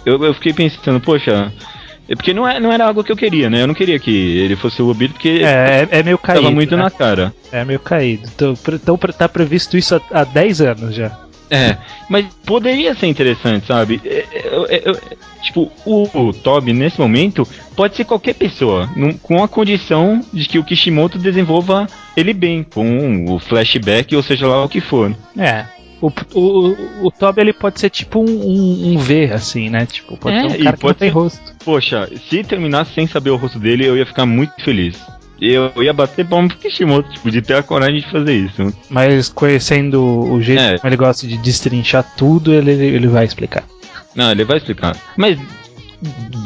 Eu, eu fiquei pensando, poxa, é porque não, é, não era algo que eu queria, né? Eu não queria que ele fosse o Obito, porque é, é, é meio caído. Tava muito né? na cara. É meio caído. Então, então tá previsto isso há, há 10 anos já. É, mas poderia ser interessante, sabe? Eu, eu, eu, tipo, o, o Toby, nesse momento, pode ser qualquer pessoa, num, com a condição de que o Kishimoto desenvolva ele bem, com o flashback, ou seja lá o que for. É. O, o, o Toby ele pode ser tipo um, um, um V, assim, né? Tipo, pode é, ser um cara que não tem ser, rosto. Poxa, se terminasse sem saber o rosto dele, eu ia ficar muito feliz eu ia bater palma pro Kishimoto, tipo, de ter a coragem de fazer isso. Mas conhecendo o jeito é. como ele gosta de destrinchar tudo, ele, ele vai explicar. Não, ele vai explicar. Mas,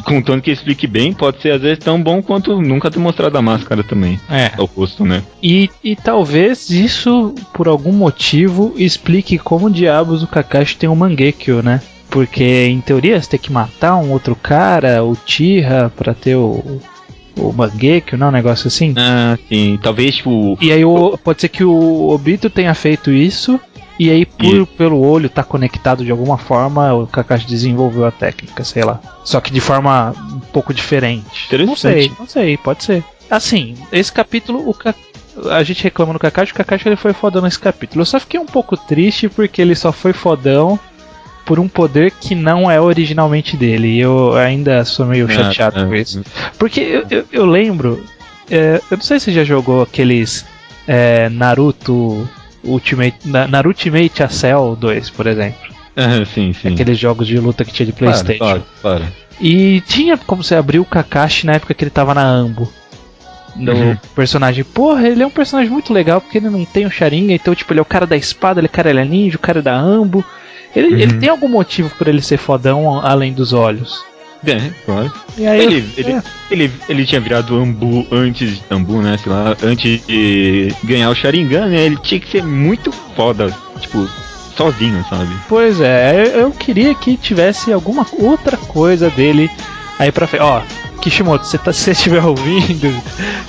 contando que explique bem, pode ser às vezes tão bom quanto nunca ter mostrado a máscara também. É. O rosto, né? E, e talvez isso, por algum motivo, explique como diabos o Kakashi tem um Mangekyo, né? Porque, em teoria, você tem que matar um outro cara, o Tira, pra ter o, o Mangekyo, não? Um negócio assim. Ah, sim. Talvez, tipo. E aí o, pode ser que o Obito tenha feito isso. E aí, por, e... pelo olho tá conectado de alguma forma, o Kakashi desenvolveu a técnica, sei lá. Só que de forma um pouco diferente. Não sei, não sei, pode ser. Assim, esse capítulo, o a gente reclama no Kakashi, o Kakashi ele foi fodão nesse capítulo. Eu só fiquei um pouco triste porque ele só foi fodão por um poder que não é originalmente dele. E eu ainda sou meio ah, chateado ah, com isso. Porque eu, eu, eu lembro. É, eu não sei se você já jogou aqueles é, Naruto Ultimate. Naruto Ultimate Cell 2, por exemplo. Sim, sim. Aqueles jogos de luta que tinha de Playstation. Para, para, para. E tinha como você abrir o Kakashi na época que ele tava na Ambo. no uhum. personagem. Porra, ele é um personagem muito legal porque ele não tem o Sharingan, então, tipo, ele é o cara da espada, ele é o cara ele é ninja, o cara da ambo. Ele, uhum. ele tem algum motivo por ele ser fodão além dos olhos. É, claro. E aí, ele, ele, é. ele, ele, tinha virado Ambu antes. Ambu, né? Sei lá, antes de ganhar o Sharingan, né? Ele tinha que ser muito foda. Tipo, sozinho, sabe? Pois é, eu, eu queria que tivesse alguma outra coisa dele aí pra frente. Ó, Kishimoto, você tá, se você estiver ouvindo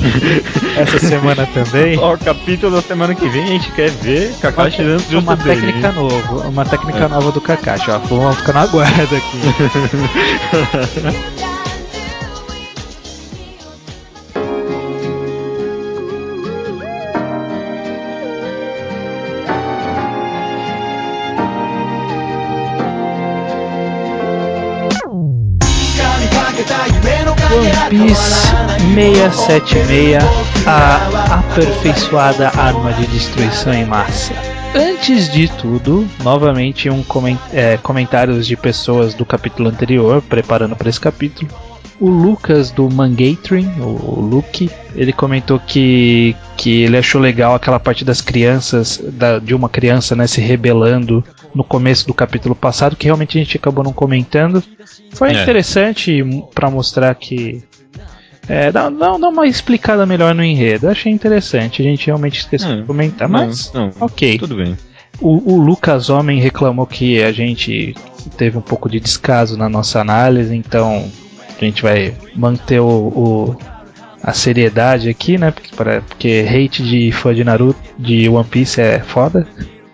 (laughs) essa semana também. Ó, o capítulo da semana que vem a gente quer ver Kakashi dando justo Uma dele, técnica nova, uma técnica é. nova do Kakashi, ó. Vamos ficar na guarda aqui. (laughs) 676, a aperfeiçoada arma de destruição em massa. Antes de tudo, novamente um coment é, comentários de pessoas do capítulo anterior, preparando para esse capítulo. O Lucas do Mangatrin, o Luke, ele comentou que, que ele achou legal aquela parte das crianças, da, de uma criança né, se rebelando no começo do capítulo passado, que realmente a gente acabou não comentando. Foi é. interessante para mostrar que. É, dá, dá, dá, uma explicada melhor no enredo. achei interessante. A gente realmente esqueceu de comentar, mas. Não, não, ok. Tudo bem. O, o, Lucas Homem reclamou que a gente teve um pouco de descaso na nossa análise, então a gente vai manter o, o a seriedade aqui, né? Porque, porque hate de fã de Naruto, de One Piece é foda.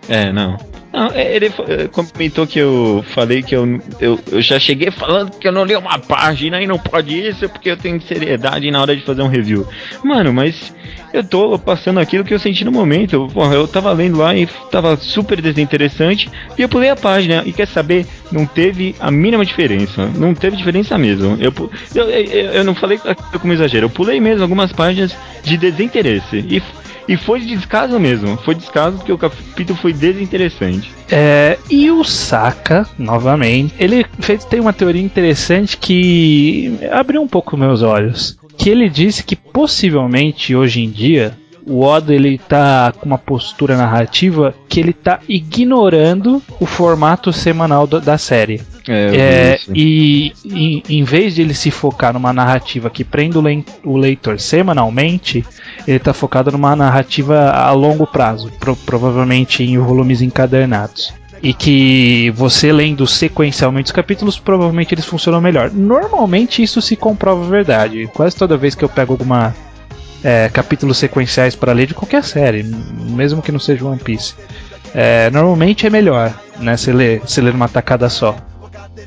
É, não. Não, é, ele comentou que eu falei que eu, eu, eu, já cheguei falando que eu não li uma página e não pode isso porque eu tenho seriedade na hora de fazer um review. Mano, mas eu tô passando aquilo que eu senti no momento. Eu, porra, eu tava lendo lá e tava super desinteressante e eu pulei a página. E quer saber? Não teve a mínima diferença. Não teve diferença mesmo. Eu, eu, eu, eu não falei como exagero. Eu pulei mesmo algumas páginas de desinteresse. E e foi de descaso mesmo. Foi descaso porque o capítulo foi desinteressante. É, e o Saka, novamente, ele fez, tem uma teoria interessante que abriu um pouco meus olhos. Que ele disse que possivelmente hoje em dia o Oda ele tá com uma postura narrativa que ele tá ignorando o formato semanal do, da série. É, é e em, em, vez de ele se focar numa narrativa que prenda o leitor semanalmente, ele está focado numa narrativa a longo prazo, pro, provavelmente em volumes encadernados e que você lendo sequencialmente os capítulos, provavelmente eles funcionam melhor. Normalmente isso se comprova verdade. Quase toda vez que eu pego alguma é, capítulos sequenciais para ler de qualquer série, mesmo que não seja One Piece, é, normalmente é melhor, né? Se ler, se ler uma tacada só.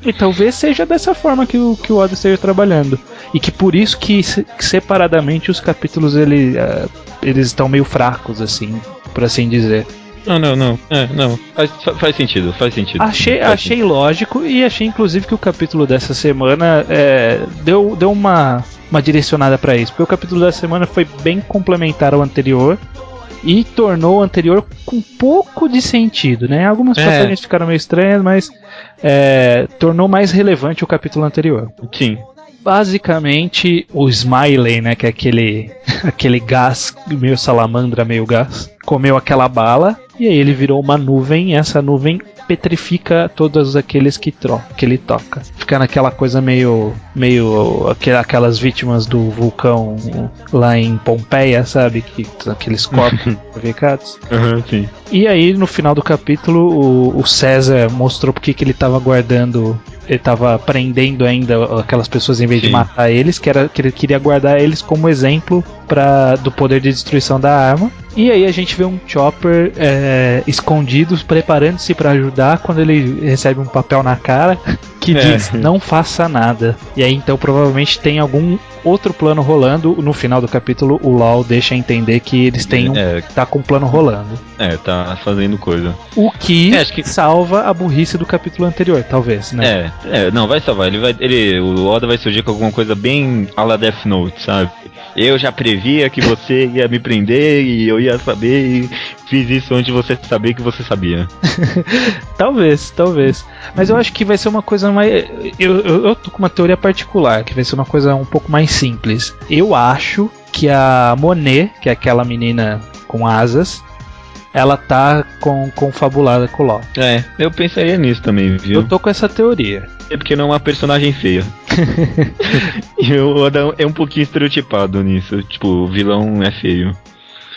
E talvez seja dessa forma que o, que o Oda esteja trabalhando. E que por isso que separadamente os capítulos ele, uh, eles estão meio fracos, assim, por assim dizer. Não, não, não. É, não. Faz, faz sentido, faz sentido. Achei, faz achei sentido. lógico e achei inclusive que o capítulo dessa semana é, deu, deu uma, uma direcionada para isso. Porque o capítulo dessa semana foi bem complementar ao anterior e tornou o anterior com um pouco de sentido, né? Algumas é. passagens ficaram meio estranhas, mas é, tornou mais relevante o capítulo anterior. Sim. Basicamente, o Smiley, né, que é aquele, (laughs) aquele gás, meio salamandra, meio gás, comeu aquela bala e aí ele virou uma nuvem e essa nuvem petrifica todos aqueles que, que ele toca. Fica naquela coisa meio. meio. aquelas vítimas do vulcão lá em Pompeia, sabe? Que, aqueles corpos (laughs) petrificados. Uhum, sim. E aí, no final do capítulo, o, o César mostrou porque que ele estava guardando ele estava prendendo ainda aquelas pessoas em vez Sim. de matar eles, que era que ele queria guardar eles como exemplo para do poder de destruição da arma. E aí a gente vê um Chopper é, escondido, preparando-se para ajudar quando ele recebe um papel na cara (laughs) que é. diz não faça nada. E aí então provavelmente tem algum outro plano rolando. No final do capítulo, o LOL deixa entender que eles têm um. É, tá com um plano rolando. É, tá fazendo coisa. O que, é, que, salva a burrice do capítulo anterior, talvez, né? É, é não, vai salvar. Ele vai. Ele, o Oda vai surgir com alguma coisa bem a la Death Note, sabe? Eu já previa que você ia me prender e eu ia saber e fiz isso antes de você saber que você sabia. (laughs) talvez, talvez. Mas eu acho que vai ser uma coisa mais. Eu, eu, eu tô com uma teoria particular, que vai ser uma coisa um pouco mais simples. Eu acho que a Monet, que é aquela menina com asas, ela tá com, confabulada com o LOL. É, eu pensaria nisso também, viu? Eu tô com essa teoria. É porque não é uma personagem feia. (laughs) (laughs) e o Adão é um pouquinho estereotipado nisso. Tipo, o vilão é feio.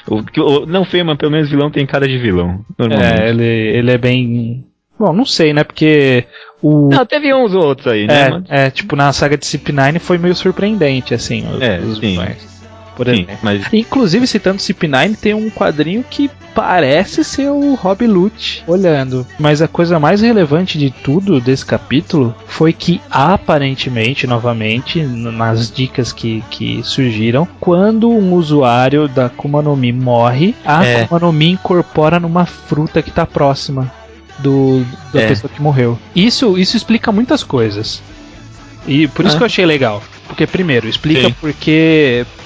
O, o, não feio, mas pelo menos vilão tem cara de vilão. É, ele, ele é bem. Bom, não sei, né? Porque o. Não, teve uns outros aí, né? É, mas... é tipo, na saga de CP9 foi meio surpreendente, assim. Os, é, os sim. vilões por exemplo. Sim, mas... Inclusive, citando CP9, tem um quadrinho que parece ser o Rob Lute olhando. Mas a coisa mais relevante de tudo desse capítulo foi que, aparentemente, novamente, nas dicas que, que surgiram, quando um usuário da Kuma no Mi morre, a É. Kuma no Mi incorpora numa fruta que tá próxima do, da É. pessoa que morreu. Isso, isso explica muitas coisas. E por isso Ah. que eu achei legal. Porque, primeiro, explica Sim. por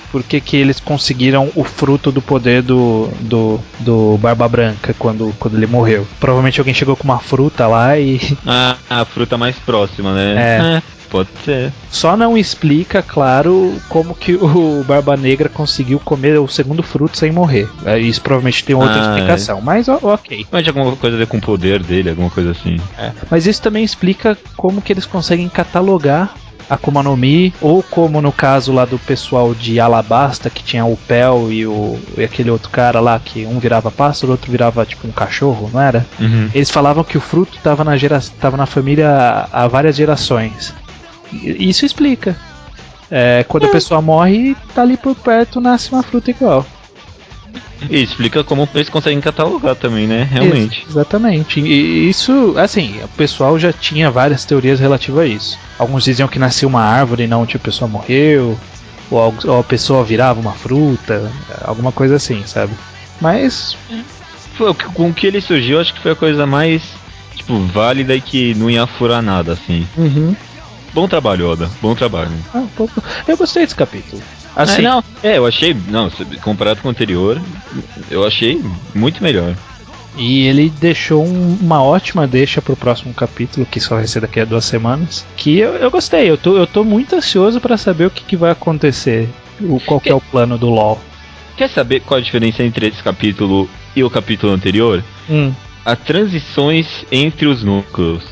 que por que eles conseguiram o fruto do poder do, do, do Barba Branca quando, quando ele morreu. Provavelmente alguém chegou com uma fruta lá e (laughs) Ah, a fruta mais próxima, né? É. pode ser. só não explica, claro, como que o Barba Negra conseguiu comer o segundo fruto sem morrer. É, Isso provavelmente tem outra Ah, explicação, mas ó, ok. Mas alguma coisa a ver com o poder dele, alguma coisa assim. Mas isso também explica como que eles conseguem catalogar Akuma no Mi, ou como no caso lá do pessoal de Alabasta, que tinha o Pel e, o, e aquele outro cara lá, que um virava pássaro, o outro virava tipo um cachorro, não era? Uhum. Eles falavam que o fruto estava na, gera, tava na família há várias gerações. E Isso explica. É, quando a pessoa morre, tá ali por perto, nasce uma fruta igual. E explica como eles conseguem catalogar também, né? Realmente. Ex- exatamente. E isso, assim, o pessoal já tinha várias teorias relativas a isso. Alguns diziam que nascia uma árvore e não tipo, a pessoa morreu. Ou, algo- ou a pessoa virava uma fruta. Alguma coisa assim, sabe? Mas. Foi, com o que ele surgiu, acho que foi a coisa mais, tipo, válida e que não ia furar nada, assim. Bom trabalho, Oda. Bom trabalho. Ah, eu gostei desse capítulo. Assim, É, não, é, eu achei, não, comparado com o anterior, eu achei muito melhor. E ele deixou um- uma ótima deixa pro próximo capítulo, que só vai ser daqui a duas semanas. Que eu, eu gostei, eu tô, eu tô muito ansioso pra saber o que, que vai acontecer. O, qual que é o plano do LoL. Quer saber qual a diferença entre esse capítulo e o capítulo anterior? Hum, As transições entre os núcleos.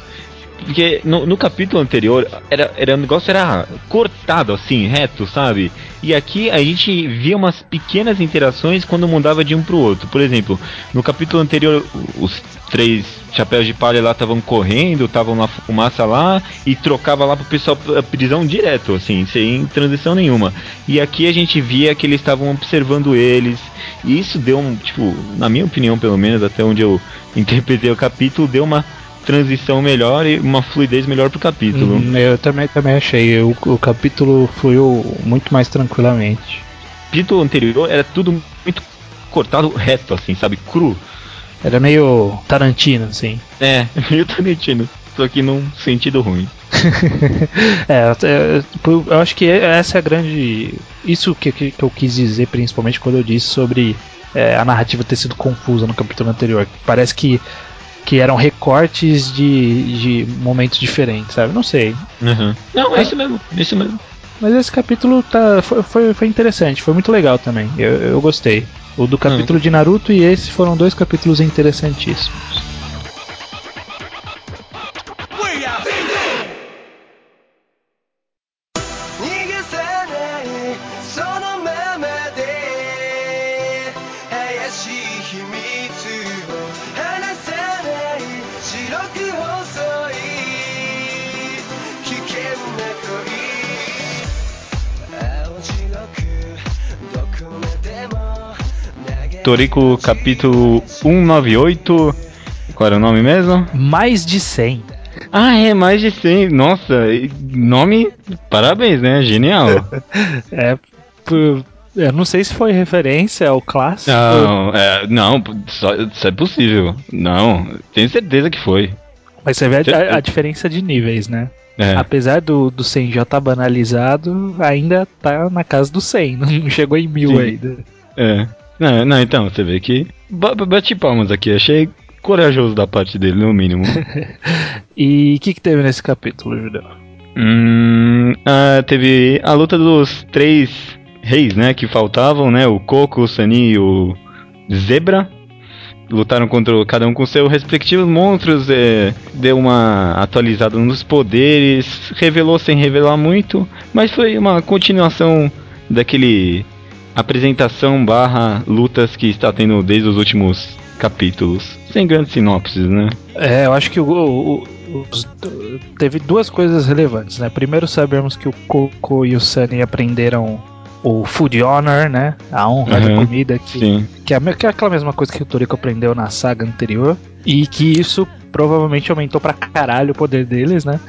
Porque no, no capítulo anterior era, era o negócio era cortado assim, reto, sabe? E aqui a gente via umas pequenas interações quando mudava de um pro outro. Por exemplo, no capítulo anterior os três chapéus de palha lá estavam correndo, estavam na fumaça lá e trocava lá pro pessoal a prisão direto, assim, sem transição nenhuma. E aqui a gente via que eles estavam observando eles. E isso deu um, tipo, na minha opinião pelo menos, até onde eu (laughs) interpretei o capítulo, deu uma transição melhor e uma fluidez melhor pro capítulo. Hum, Eu também, também achei. O, o capítulo fluiu muito mais tranquilamente. O capítulo anterior era tudo muito cortado reto, assim, sabe? Cru. Era meio Tarantino, assim. É, (laughs) meio Tarantino. Só que num sentido ruim. (laughs) é, tipo, eu acho que essa é a grande. Isso que, que, que eu quis dizer, principalmente quando eu disse sobre é, a narrativa ter sido confusa no capítulo anterior. Parece que, que eram recortes de, de momentos diferentes, sabe? Não sei. Uhum. Não, é isso mesmo, é isso mesmo. Mas esse capítulo tá, foi, foi, foi interessante, foi muito legal também. Eu, eu gostei. O do capítulo de Naruto e esse foram dois capítulos interessantíssimos. Toriko capítulo 198. Qual era o nome mesmo? Mais de 100. Ah, é, mais de 100. Nossa, nome. Parabéns, né? Genial. (laughs) É, eu não sei se foi referência ao clássico. não, é, não, só, isso é possível. Não, tenho certeza que foi. Mas você vê a- a, diferença de níveis, né? É. Apesar do, do 100 já tá banalizado, ainda tá na casa do 100, (laughs) não chegou em mil Sim. ainda. É. Não, não, então, você vê que. ba- ba- Bati palmas aqui, achei corajoso da parte dele, no mínimo. (laughs) E o que, que teve nesse capítulo, Judeu? hum, ah, teve a luta dos três reis, né, que faltavam, né? O Coco, o Sunny e o Zebra. Lutaram contra cada um com seus respectivos monstros, é, deu uma atualizada nos poderes, revelou sem revelar muito, mas foi uma continuação daquele apresentação barra lutas que está tendo desde os últimos capítulos. Sem grandes sinopses, né? É, eu acho que o, o, os, teve duas coisas relevantes, né? Primeiro sabemos que o Coco e o Sunny aprenderam o Food Honor, né? A honra Uhum, da comida, que, que, é, que é aquela mesma coisa que o Toriko aprendeu na saga anterior. E que isso provavelmente aumentou pra caralho o poder deles, né?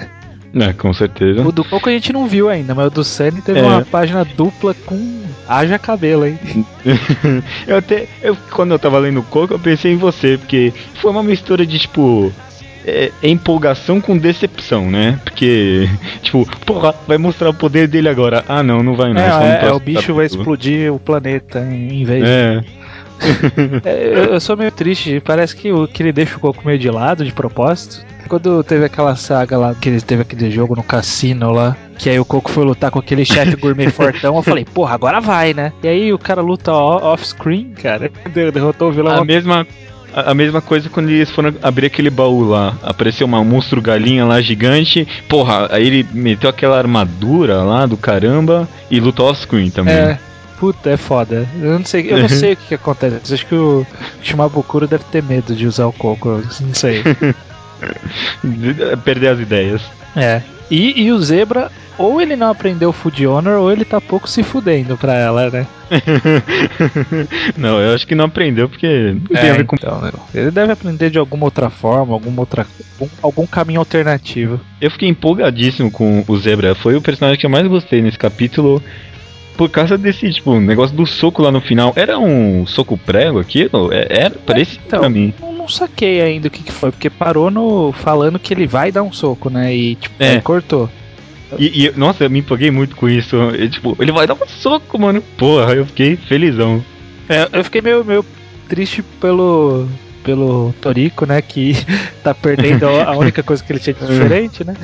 É, com certeza. O do Coco a gente não viu ainda, mas o do Sunny teve É. uma página dupla com haja cabelo, hein? (laughs) eu até. Eu, quando eu tava lendo o Coco, eu pensei em você, porque foi uma mistura de tipo. é, empolgação com decepção, né? Porque, (laughs) tipo, porra, vai mostrar o poder dele agora. Ah, não, não vai não. É, é, é, o bicho vai explodir o planeta em, vez de É, eu, eu sou meio triste, parece que, o, que ele deixa o Coco meio de lado de propósito. Quando teve aquela saga lá, que ele teve aquele jogo no cassino lá, que aí o Coco foi lutar com aquele chefe gourmet (laughs) fortão, eu falei, porra, agora vai, né? E aí o cara luta off-screen, cara, (laughs) der- derrotou o vilão. a mesma. A mesma coisa quando eles foram abrir aquele baú lá. Apareceu uma monstro galinha lá gigante. Porra, aí ele meteu aquela armadura lá do caramba e lutou off-screen também. É, puta, é foda. Eu não sei, eu não sei o que, que acontece. Acho que o Shimabukuro deve ter medo de usar o Coco, não sei. (laughs) Perder as ideias. É. E, e o Zebra, ou ele não aprendeu Food Honor, ou ele tá pouco se fudendo pra ela, né? (laughs) não, eu acho que não aprendeu porque não tem É, a ver com. então, né? Ele deve aprender de alguma outra forma, alguma outra, algum, algum caminho alternativo. Eu fiquei empolgadíssimo com o Zebra. Foi o personagem que eu mais gostei nesse capítulo. Por causa desse, tipo, negócio do soco lá no final. Era um soco prego aquilo? É- Era, parecia então. pra mim. Não, não saquei ainda o que, que foi, porque parou no falando que ele vai dar um soco, né? E tipo, É. cortou. E, e, nossa, eu me empolguei muito com isso. Tipo, ele vai dar um soco, mano. Porra, eu fiquei felizão. É, eu fiquei meio, meio triste pelo. Pelo Toriko, né? Que (laughs) tá perdendo a a única coisa que ele tinha de (laughs) diferente, né?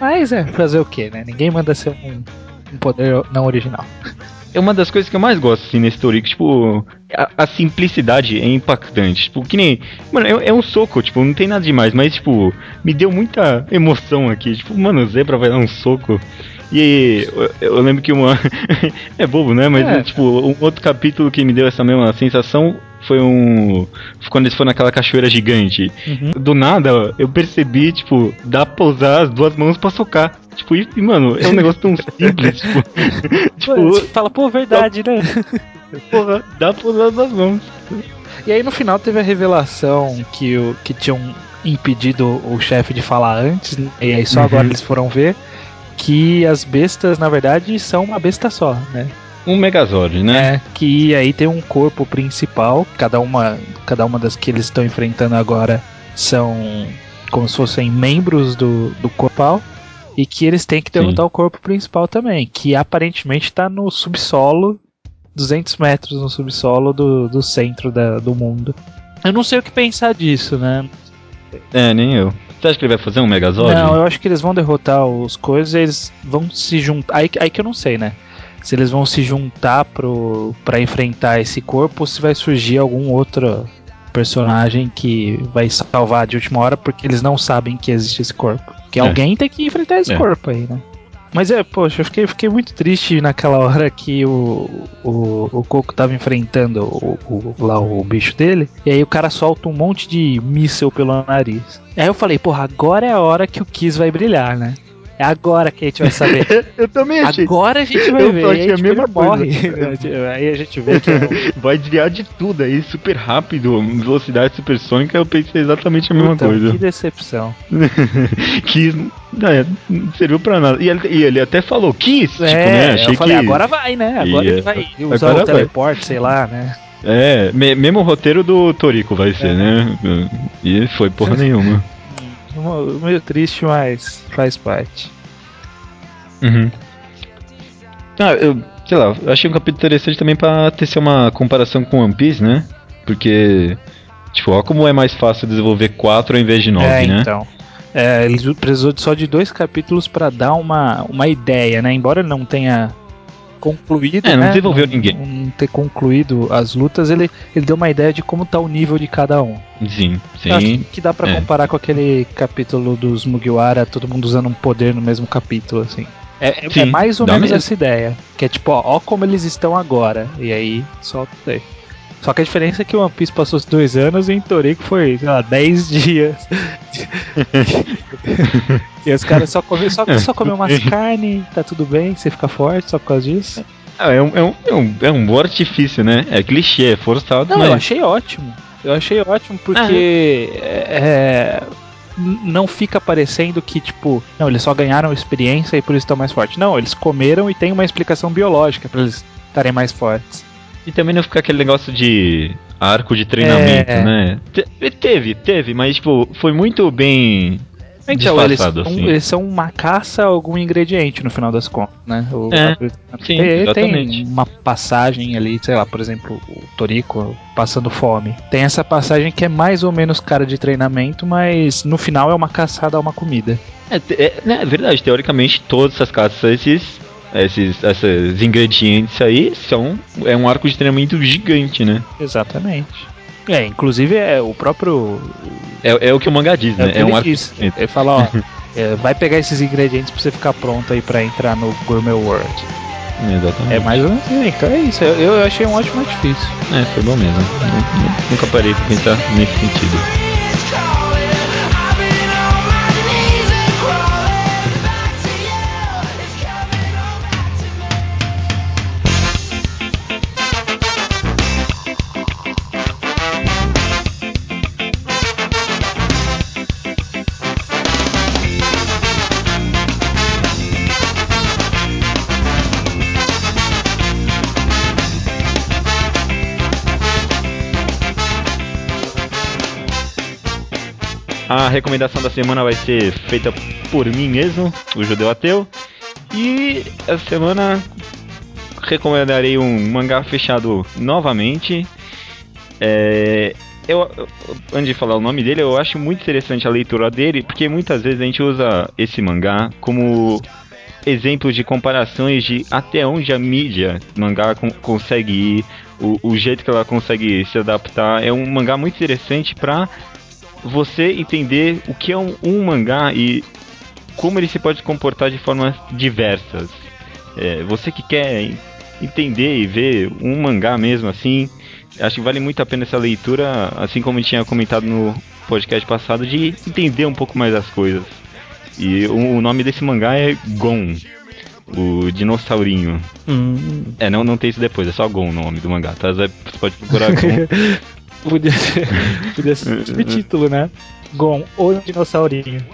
Mas é, fazer o que, né? Ninguém manda ser um, um poder não original. É uma das coisas que eu mais gosto, assim, nesse Toriko, tipo, a, a simplicidade é impactante. Tipo, que nem. Mano, é, é um soco, tipo, não tem nada demais, mas, tipo, me deu muita emoção aqui. Tipo, mano, o Zebra vai dar um soco. E eu, eu lembro que uma. (laughs) é bobo, né? Mas, É. tipo, um outro capítulo que me deu essa mesma sensação foi um. Quando eles foram naquela cachoeira gigante. Do nada, eu percebi, tipo, dá pra usar as duas mãos pra socar. Tipo, e, mano, é um negócio tão (laughs) simples, tipo. Tipo, você fala, pô, verdade, né? porra, dá pra usar as duas mãos. E aí no final teve a revelação que, o, que tinham impedido o chefe de falar antes, né? e aí só Uhum. agora eles foram ver que as bestas, na verdade, são uma besta só, né? Um Megazord, né? É, que aí tem um corpo principal, cada uma, cada uma das que eles estão enfrentando agora são como se fossem membros do, do corpal. E que eles têm que derrotar o corpo principal também, que aparentemente está no subsolo, 200 metros no subsolo do, do centro da, do mundo. Eu não sei o que pensar disso, né? É, nem eu. Você acha que ele vai fazer um Megazord? Não, eu acho que eles vão derrotar os coisas e eles vão se juntar. Aí, aí que eu não sei, né? Se eles vão se juntar pro, pra enfrentar esse corpo ou se vai surgir algum outro personagem que vai salvar de última hora porque eles não sabem que existe esse corpo. Que É. alguém tem que enfrentar esse É. corpo aí, né? Mas é, poxa, eu fiquei, fiquei muito triste naquela hora que o, o, o Coco tava enfrentando o, o- lá o bicho dele, e aí o cara solta um monte de míssel pelo nariz. Aí eu falei, porra, agora é a hora que o Kiss vai brilhar, né? É agora que a gente vai saber. (laughs) eu também agora a gente vai Eu ver. achei aí, a tipo, mesma morre. aí a gente vê que é (laughs) Vai desviar de tudo aí, super rápido, velocidade supersônica, eu pensei exatamente a mesma Puta, coisa. Que decepção. (laughs) que é, não serviu pra nada. E ele, e ele até falou, Kiss, tipo, é, né? Achei eu falei, que. agora vai, né? Agora ele vai usar Agora o vai. teleporte, sei lá, né? É, me- mesmo o roteiro do Toriko vai ser, É. né? E foi porra nenhuma. Meio triste, mas faz parte. Uhum. Ah, eu, sei lá, eu achei um capítulo interessante também pra tecer uma comparação com One Piece, né? Porque, tipo, ó como é mais fácil desenvolver quatro ao invés de nove, é, né? então. É, ele precisou de só de dois capítulos pra dar uma, uma ideia, né? Embora ele não tenha concluído. É, não né? desenvolveu ninguém. Não ter concluído as lutas, ele, ele deu uma ideia de como tá o nível de cada um. Sim, Eu acho sim. que dá pra É. comparar com aquele capítulo dos Mugiwara, todo mundo usando um poder no mesmo capítulo, assim. É, é- Sim, é mais ou menos mesmo. essa ideia. Que é tipo, ó, ó como eles estão agora. E aí, só aí. Só que a diferença é que o One Piece passou os dois anos e em Toriko foi, sei lá, 10 (laughs) dias. e os caras só comem só, só comem umas carnes, tá tudo bem, você fica forte só por causa disso. Ah, é, um, é, um, é, um, é um bom artifício, né? É clichê, é forçado, Não, mas. eu achei ótimo. Eu achei ótimo porque é, n- não fica parecendo que, tipo, não, eles só ganharam experiência e por isso estão mais fortes. Não, eles comeram e tem uma explicação biológica pra eles estarem mais fortes. E também não ficar aquele negócio de arco de treinamento, É. né? Te- teve, teve, mas tipo, foi muito bem. Então, eles, assim. eles são uma caça a algum ingrediente no final das contas, né? O, É, a- sim, tem, tem uma passagem ali, sei lá, por exemplo, o Toriko passando fome. Tem essa passagem que é mais ou menos cara de treinamento, mas no final é uma caçada a uma comida. É, é, né, é verdade, teoricamente todas essas caças, esses, esses, ingredientes aí são. É um arco de treinamento gigante, né? Exatamente. É, inclusive é o próprio. É, é o que o mangá diz, É, né? É um arco. de diz. Ele fala, ó, (laughs) é, vai pegar esses ingredientes pra você ficar pronto aí pra entrar no Gourmet World. Exatamente. É mais ou menos assim, então é isso. Eu, eu achei um ótimo artifício. É, foi bom mesmo. Nu- nu- Nunca parei pra pensar nesse sentido. A recomendação da semana vai ser feita por mim mesmo, o Judeu Ateu. E essa semana recomendarei um mangá fechado novamente. É, eu, eu- antes de falar o nome dele, eu acho muito interessante a leitura dele, porque muitas vezes a gente usa esse mangá como exemplo de comparações de até onde a mídia mangá con- consegue ir, o, o jeito que ela consegue se adaptar. É um mangá muito interessante para você entender o que é um, um mangá e como ele se pode comportar de formas diversas. É, você que quer en- entender e ver um mangá mesmo assim, acho que vale muito a pena essa leitura, assim como eu tinha comentado no podcast passado, de entender um pouco mais as coisas. E o, o nome desse mangá é Gon, o dinossaurinho. Hum, É, não, não tem isso depois, é só Gon o nome do mangá, tá? Você pode procurar (laughs) Gon. Podia ser, (laughs) podia ser subtítulo, né? Gon, o dinossaurinho.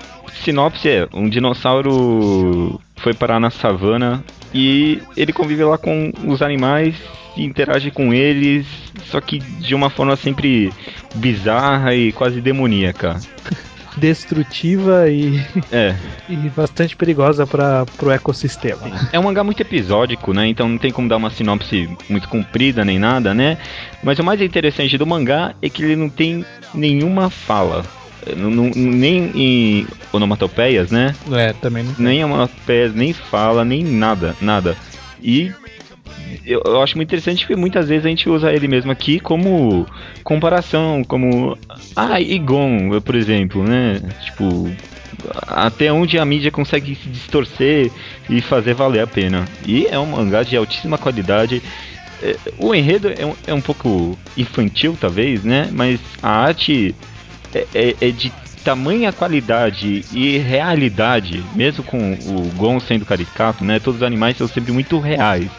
Sinopse é: um dinossauro foi parar na savana e ele convive lá com os animais e interage com eles, só que de uma forma sempre bizarra e quase demoníaca. (laughs) Destrutiva e, É, (laughs) e bastante perigosa para pro ecossistema. é um mangá muito episódico, né? Então não tem como dar uma sinopse muito comprida nem nada, né? Mas o mais interessante do mangá é que ele não tem nenhuma fala. Não- não- nem em onomatopeias, né? É, também não. nem onomatopeias, nem fala, nem nada, nada. E eu, eu acho muito interessante porque muitas vezes a gente usa ele mesmo aqui como comparação, como ah, Igon, por exemplo, né? Tipo, até onde a mídia consegue se distorcer e fazer valer a pena. E é um mangá de altíssima qualidade. É, O enredo é um, é um pouco infantil, talvez, né? Mas a arte é, é- é de tamanha qualidade e realidade, mesmo com o Gon sendo caricato, né? Todos os animais são sempre muito reais.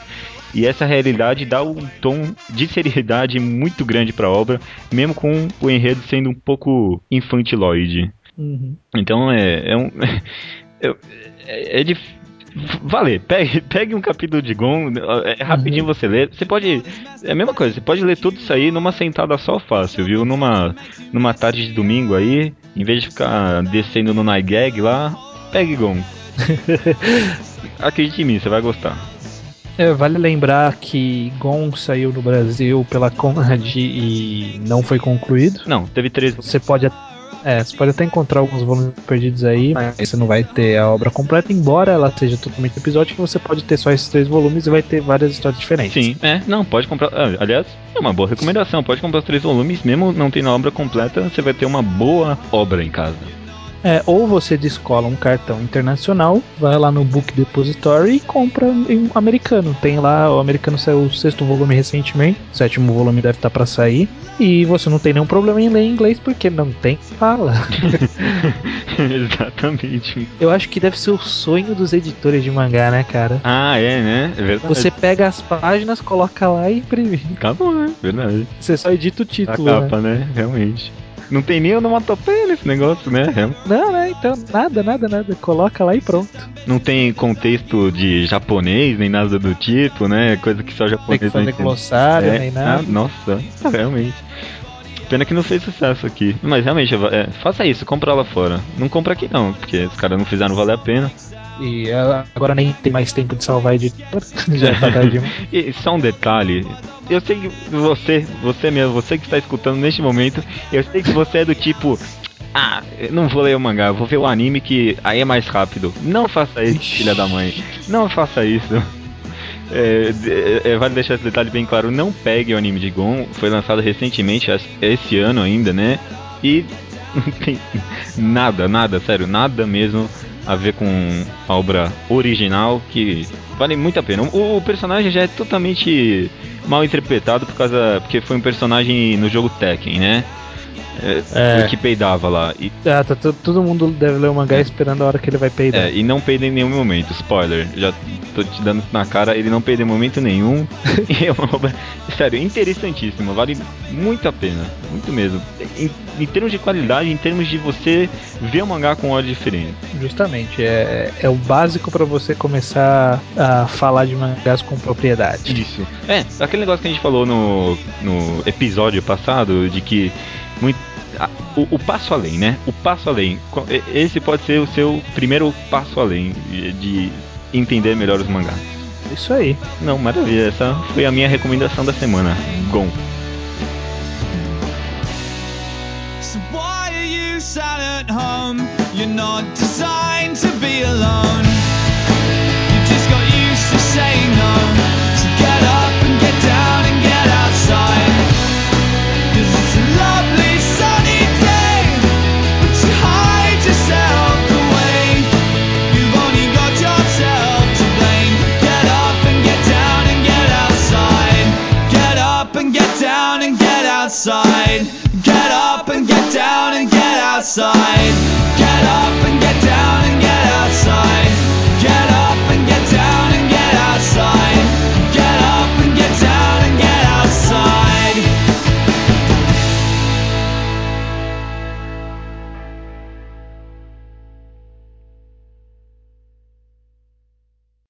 E essa realidade dá um tom de seriedade muito grande para a obra, mesmo com o enredo sendo um pouco infantiloide. Uhum. Então é, é um. (laughs) é, é, é de. Vale, pegue, (laughs) pegue um capítulo de Gon, é rapidinho você lê. Você pode. É a mesma coisa, você pode ler tudo isso aí numa sentada só fácil, viu? Numa, numa tarde de domingo aí, em vez de ficar descendo no Nigag lá, pegue Gon. (laughs) Acredite em mim, você vai gostar. É, vale lembrar que Gon saiu no Brasil pela Conrad e não foi concluído. Não, teve três. Você pode. É, você pode até encontrar alguns volumes perdidos aí, mas você não vai ter a obra completa, embora ela seja totalmente episódica, você pode ter só esses três volumes e vai ter várias histórias diferentes. Sim, é, não, pode comprar. ah, Aliás, é uma boa recomendação. Pode comprar os três volumes, mesmo não tendo a obra completa, você vai ter uma boa obra em casa. É, ou você descola um cartão internacional, vai lá no Book Depository e compra em um americano. Tem lá, o americano saiu o sexto volume recentemente, o sétimo volume deve estar pra sair. E você não tem nenhum problema em ler em inglês porque não tem fala. (laughs) (laughs) Exatamente. Eu acho que deve ser o sonho dos editores de mangá, né, cara? Ah, é, né? É verdade. Você pega as páginas, coloca lá e imprime. Acabou, né? Verdade. Você só edita o A título. né? capa, né? Realmente. Não tem nem onomatopeia nesse negócio, né? Real- Não, né? Então, nada, nada, nada. Coloca lá e pronto. Não tem contexto de japonês, nem nada do tipo, né? Coisa que só Tem japonês que não fazer glossário, É, nem ah, nada. nossa, realmente. Pena que não fez sucesso aqui. Mas realmente, é, faça isso, compra lá fora. Não compra aqui não, porque os caras não fizeram valer a pena. E ah, agora nem tem mais tempo de salvar editora. (laughs) Já tá tarde. (laughs) E só um detalhe, eu sei que você, você mesmo, você que está escutando neste momento, eu sei que você é do tipo. Ah, eu não vou ler o mangá, vou ver o anime que aí é mais rápido. Não faça isso, filha da mãe. Não faça isso. É, de- é, vale deixar esse detalhe bem claro, não pegue o anime de Gon, foi lançado recentemente, esse ano ainda, né? E não tem nada, nada, sério, nada mesmo a ver com a obra original que vale muito a pena. O, o personagem já é totalmente mal interpretado por causa porque foi um personagem no jogo Tekken, né? É, É. Que peidava lá. E, Ah, tá, to- todo mundo deve ler o mangá esperando a hora que ele vai peidar. é, e não peida em nenhum momento. Spoiler, já tô te dando na cara, ele não peida em momento nenhum. (laughs) e é uma obra, sério, interessantíssima, vale muito a pena, muito mesmo. Em, em termos de qualidade, em termos de você ver o mangá com olhos diferentes. Justamente, é, é o básico pra você começar a falar de mangás com propriedade. Isso. É, aquele negócio que a gente falou no, no episódio passado, de que muito, a- o, o passo além, né? O passo além. Esse pode ser o seu primeiro passo além de, de entender melhor os mangás. Isso aí. Não, maravilha. Essa foi a minha recomendação da semana. Gon. So why are you sat at home? You're not designed to be alone. You just got used to saying no. Outside.